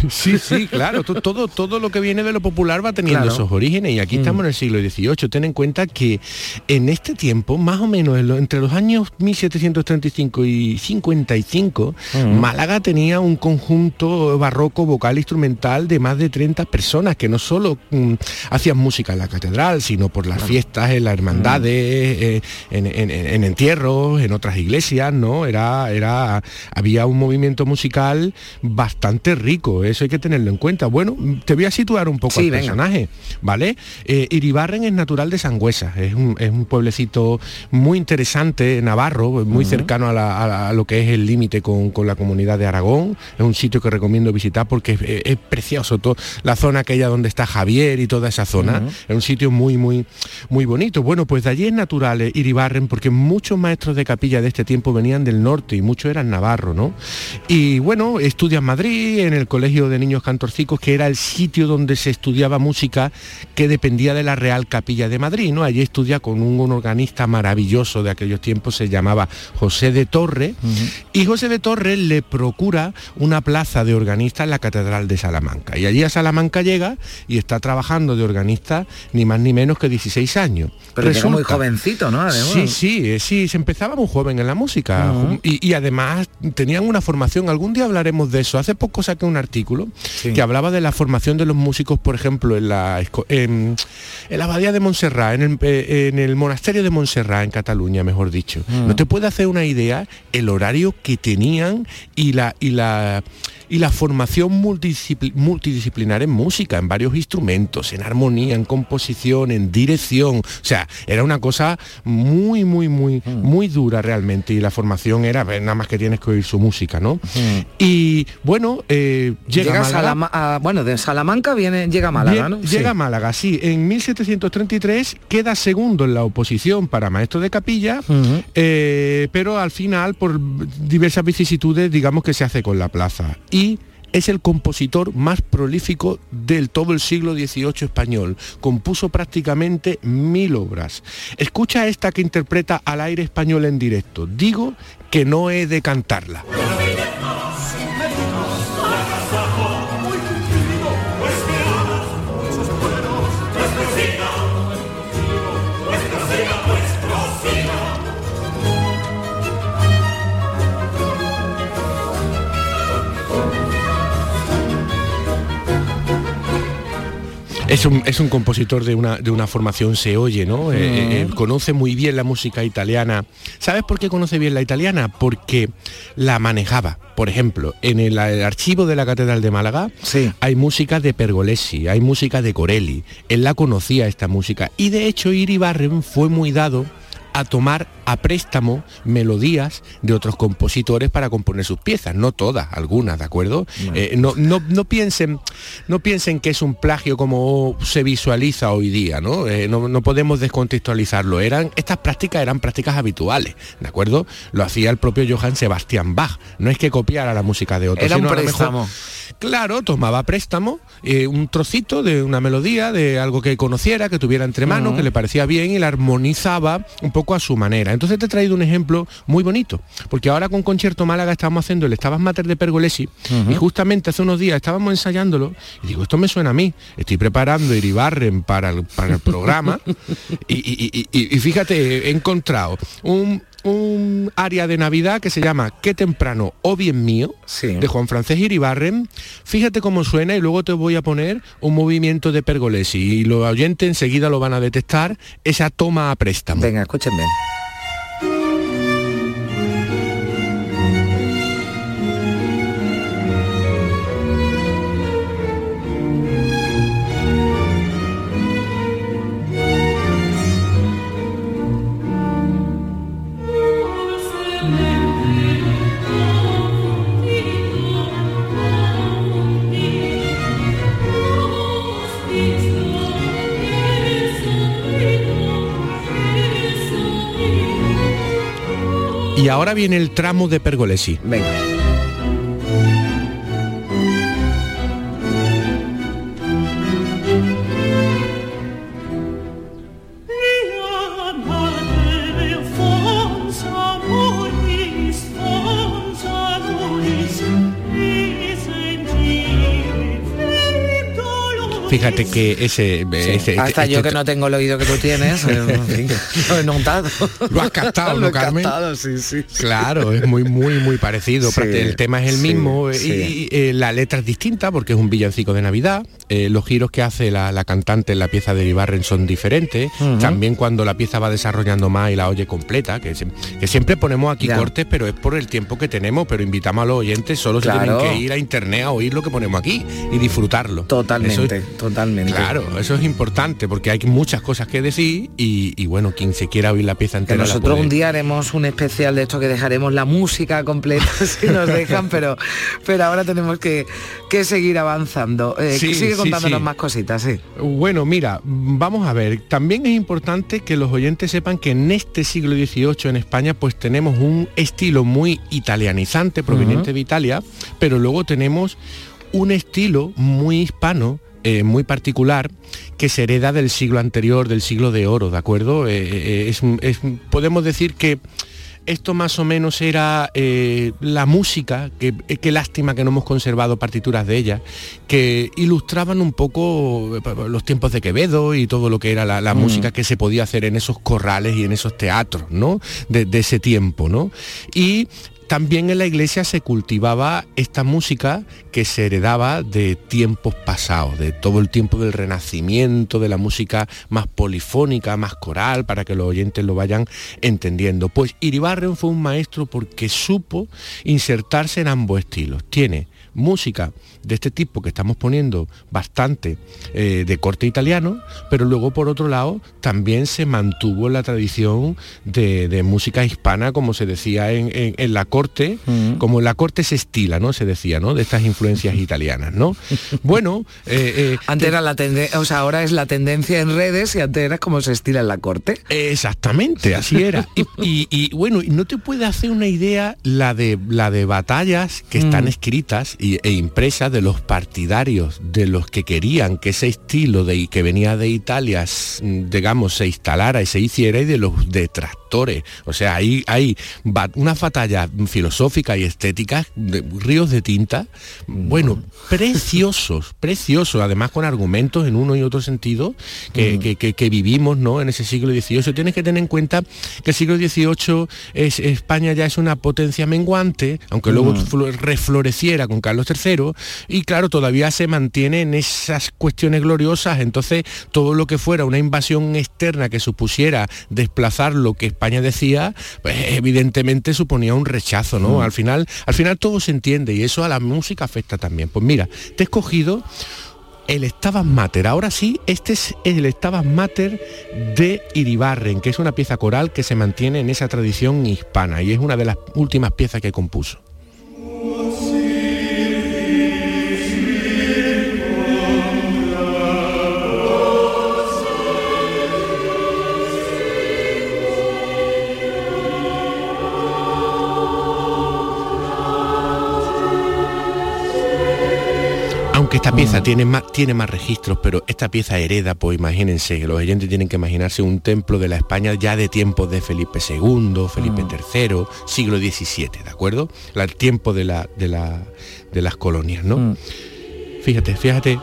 [SPEAKER 15] Sí, sí, claro, to- todo, todo lo que viene de lo popular va teniendo
[SPEAKER 1] Claro.
[SPEAKER 15] esos orígenes y aquí estamos en el siglo XVIII. Ten en cuenta que en este tiempo, más o menos en lo- entre los años 1735 y 55, Málaga tenía un conjunto barroco vocal instrumental de más de 30 personas que no solo mm, hacían música en la catedral, sino por las fiestas, en las hermandades, eh, en, en- en- en entierros, en otras iglesias, ¿no? Era, era, había un movimiento musical bastante rico, eso hay que tenerlo en cuenta. Bueno, te voy a situar un poco
[SPEAKER 1] Sí,
[SPEAKER 15] al
[SPEAKER 1] venga.
[SPEAKER 15] personaje, ¿vale? Eh, Iribarren es natural de Sangüesa, es un, es un pueblecito muy interesante, navarro, muy cercano a, la- a la- a lo que es el límite con, con la comunidad de Aragón, es un sitio que recomiendo visitar porque es, es precioso precioso, todo, la zona aquella donde está Javier y toda esa zona, es un sitio muy, muy, muy bonito. Bueno, pues de allí es natural eh, Iribarren, porque muchos maestros de capilla de este tiempo venían del norte y muchos eran navarro, ¿no? Y bueno, estudia en Madrid, en el Colegio de Niños Cantorcicos, que era el sitio donde se estudiaba música que dependía de la Real Capilla de Madrid, ¿no? Allí estudia con un, un organista maravilloso de aquellos tiempos, se llamaba José de Torre, y José de Torre le procura una plaza de organista en la Catedral de Salamanca. Y allí a Salamanca llega y está trabajando de organista ni más ni menos que 16 años.
[SPEAKER 1] Pero llega muy
[SPEAKER 15] Resulta-
[SPEAKER 1] jovencito, ¿no? Además.
[SPEAKER 15] Sí, sí, eh, sí, se empezaba muy joven en la música y, y además tenían una formación, algún día hablaremos de eso, hace poco saqué un artículo que hablaba de la formación de los músicos, por ejemplo, en la, en, en la abadía de Montserrat, en el, eh, en el monasterio de Montserrat, en Cataluña, mejor dicho.
[SPEAKER 1] Mm.
[SPEAKER 15] No te puede hacer una idea el horario que tenían y la... Y la y la formación multidiscipli- multidisciplinar en música, en varios instrumentos, en armonía, en composición, en dirección. O sea, era una cosa muy, muy, muy, muy dura realmente. Y la formación era, nada más que tienes que oír su música, ¿no? Y bueno, eh, llega,
[SPEAKER 1] Llega
[SPEAKER 15] a Málaga.
[SPEAKER 1] Salama- a- bueno, de Salamanca viene, llega a Málaga,
[SPEAKER 15] Bien,
[SPEAKER 1] ¿no?
[SPEAKER 15] Llega
[SPEAKER 1] Sí.
[SPEAKER 15] a Málaga, sí. En 1733 queda segundo en la oposición para maestro de capilla, eh, pero al final, por diversas vicisitudes, digamos que se hace con la plaza. Y es el compositor más prolífico del todo el siglo XVIII español. Compuso prácticamente mil obras. Escucha esta que interpreta al aire español en directo. Digo que no he de cantarla. Es un, es un compositor de una, de una formación se oye, ¿no? Eh, eh, eh, conoce muy bien la música italiana. ¿Sabes por qué conoce bien la italiana? Porque la manejaba. Por ejemplo, en el, el archivo de la Catedral de Málaga hay música de Pergolesi, hay música de Corelli. Él la conocía esta música. Y de hecho Iribarren fue muy dado a tomar a préstamo melodías de otros compositores para componer sus piezas, no todas, algunas, ¿de acuerdo? Eh, no, no, no piensen, no piensen que es un plagio como se visualiza hoy día, ¿no? Eh, no, no podemos descontextualizarlo. Eran, estas prácticas eran prácticas habituales, ¿de acuerdo? Lo hacía el propio Johann Sebastian Bach. No es que copiara la música de otros.
[SPEAKER 1] Era un
[SPEAKER 15] sino a lo mejor-
[SPEAKER 1] préstamo.
[SPEAKER 15] Claro, tomaba préstamo, eh, un trocito de una melodía, de algo que conociera, que tuviera entre manos, que le parecía bien y la armonizaba un poco a su manera. Entonces te he traído un ejemplo muy bonito, porque ahora con Concierto Málaga estamos haciendo el Estabas Mater de Pergolesi y justamente hace unos días estábamos ensayándolo y digo, esto me suena a mí, estoy preparando Iribarren para el, para el programa y, y- y- fíjate, he encontrado un, un área de Navidad que se llama Qué temprano o bien mío, de Juan Francés Iribarren. Fíjate cómo suena y luego te voy a poner un movimiento de Pergolesi y los oyentes enseguida lo van a detectar, esa toma a préstamo.
[SPEAKER 1] Venga, escuchen
[SPEAKER 15] Y ahora viene el tramo de Pergolesi.
[SPEAKER 1] Venga.
[SPEAKER 15] Fíjate que ese... ese-
[SPEAKER 1] Hasta
[SPEAKER 15] este-
[SPEAKER 1] yo
[SPEAKER 15] este-
[SPEAKER 1] que no tengo el oído que tú tienes, eh, lo he notado.
[SPEAKER 15] Lo has captado,
[SPEAKER 1] Lo
[SPEAKER 15] ¿no,
[SPEAKER 1] he
[SPEAKER 15] Carmen?
[SPEAKER 1] captado, sí, sí.
[SPEAKER 15] Claro, es muy, muy, muy parecido. El tema es el mismo
[SPEAKER 1] sí.
[SPEAKER 15] y eh, la letra es distinta porque es un villancico de Navidad. Eh, los giros que hace la, la cantante en la pieza de Ibarren son diferentes. También cuando la pieza va desarrollando más y la oye completa, que, se- que siempre ponemos aquí
[SPEAKER 1] Ya.
[SPEAKER 15] cortes, pero es por el tiempo que tenemos, pero invitamos a los oyentes, solo se
[SPEAKER 1] Claro.
[SPEAKER 15] tienen que ir a internet a oír lo que ponemos aquí y disfrutarlo.
[SPEAKER 1] Totalmente,
[SPEAKER 15] Eso es
[SPEAKER 1] Totalmente.
[SPEAKER 15] Claro, eso es importante porque hay muchas cosas que decir y, bueno, quien se quiera oír la pieza entera.
[SPEAKER 1] Que nosotros un día haremos un especial de esto que dejaremos la música completa si nos dejan, pero, pero ahora tenemos que, que seguir avanzando. Eh, sigue contándonos más cositas, sí.
[SPEAKER 15] Bueno, mira, vamos a ver, también es importante que los oyentes sepan que en este siglo XVIII en España pues tenemos un estilo muy italianizante proveniente de Italia, pero luego tenemos un estilo muy hispano eh, muy particular que se hereda del siglo anterior, del siglo de oro, ¿de acuerdo? Eh, es, podemos decir que esto más o menos era eh, la música, que qué lástima que no hemos conservado partituras de ella, que ilustraban un poco eh, los tiempos de Quevedo y todo lo que era la, mm. música que se podía hacer en esos corrales y en esos teatros, ¿no? De, de ese tiempo, ¿no? Y también en la iglesia se cultivaba esta música que se heredaba de tiempos pasados, de todo el tiempo del renacimiento, de la música más polifónica, más coral, para que los oyentes lo vayan entendiendo. Pues Iribarren fue un maestro porque supo insertarse en ambos estilos. Tiene música de este tipo que estamos poniendo bastante eh, de corte italiano, pero luego por otro lado también se mantuvo la tradición de, música hispana, como se decía en, la corte, mm. como la corte se estila, ¿no? Se decía, ¿no? De estas influencias italianas, ¿no? Bueno,
[SPEAKER 1] eh, eh, antes era la tendencia, o sea, ahora es la tendencia en redes y antes era como se estila en la corte.
[SPEAKER 15] Exactamente, así era. y, bueno, no te puede hacer una idea la de la de batallas que están mm. escritas e impresas de los partidarios, de los que querían que ese estilo de, que venía de Italia, digamos, se instalara y se hiciera, y de los detractores. O sea, ahí hay una batalla filosófica y estética, de, ríos de tinta, bueno, preciosos, preciosos, además con argumentos en uno y otro sentido que, que, vivimos ¿no? en ese siglo XVIII. Tienes que tener en cuenta que el siglo XVIII es, España ya es una potencia menguante, aunque luego refloreciera con Carlos III, y claro, todavía se mantiene en esas cuestiones gloriosas, entonces todo lo que fuera una invasión externa que supusiera desplazar lo que España decía, pues evidentemente suponía un rechazo, ¿no? Mm. Al final, al final todo se entiende y eso a la música afecta también. Pues mira, te he escogido el Estabas Mater. Ahora sí, este es el Estabas Mater de Iribarren, que es una pieza coral que se mantiene en esa tradición hispana y es una de las últimas piezas que compuso. Esta pieza mm. tiene, más, tiene más registros, pero esta pieza hereda, pues imagínense, los oyentes tienen que imaginarse un templo de la España ya de tiempos de Felipe II, Felipe III, mm. siglo XVII, ¿de acuerdo? El tiempo de, la, de, la, de las colonias, ¿no? Mm. Fíjate, fíjate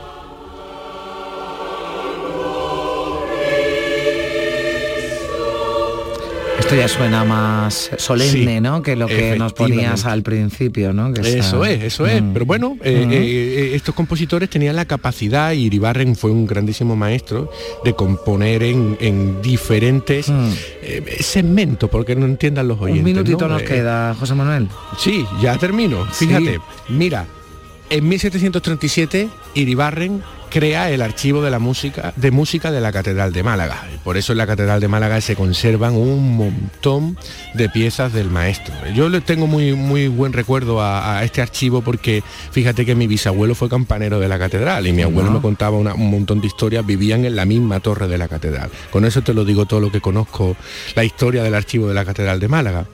[SPEAKER 1] Esto ya suena más solemne, ¿no? Que lo que nos ponías al principio, ¿no?
[SPEAKER 15] eso es, eso es. Pero bueno, eh, eh, eh, estos compositores tenían la capacidad, y Iribarren fue un grandísimo maestro, de componer en, diferentes segmentos, porque no entiendan los oyentes.
[SPEAKER 1] Un minutito nos queda, José Manuel.
[SPEAKER 15] Sí, ya termino. Fíjate, mira, en 1737 Iribarren crea el archivo de la música de música de la Catedral de Málaga. Por eso en la Catedral de Málaga se conservan un montón de piezas del maestro. Yo le tengo muy muy buen recuerdo a, este archivo porque fíjate que mi bisabuelo fue campanero de la catedral y mi abuelo me contaba un montón de historias, vivían en la misma torre de la catedral. Con eso te lo digo todo lo que conozco, la historia del archivo de la Catedral de Málaga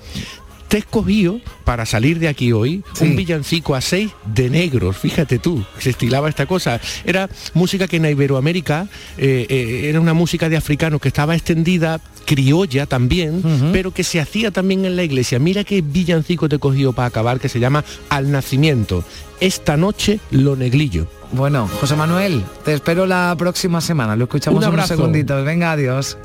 [SPEAKER 15] te he escogido para salir de aquí hoy un villancico a seis de negros, fíjate tú, se estilaba esta cosa. Era música que en Iberoamérica eh, eh, era una música de africanos que estaba extendida, criolla también, pero que se hacía también en la iglesia. Mira qué villancico te he cogido para acabar que se llama Al Nacimiento. Esta noche lo neglillo.
[SPEAKER 1] Bueno, José Manuel, te espero la próxima semana. Lo escuchamos unos segunditos. Venga, adiós.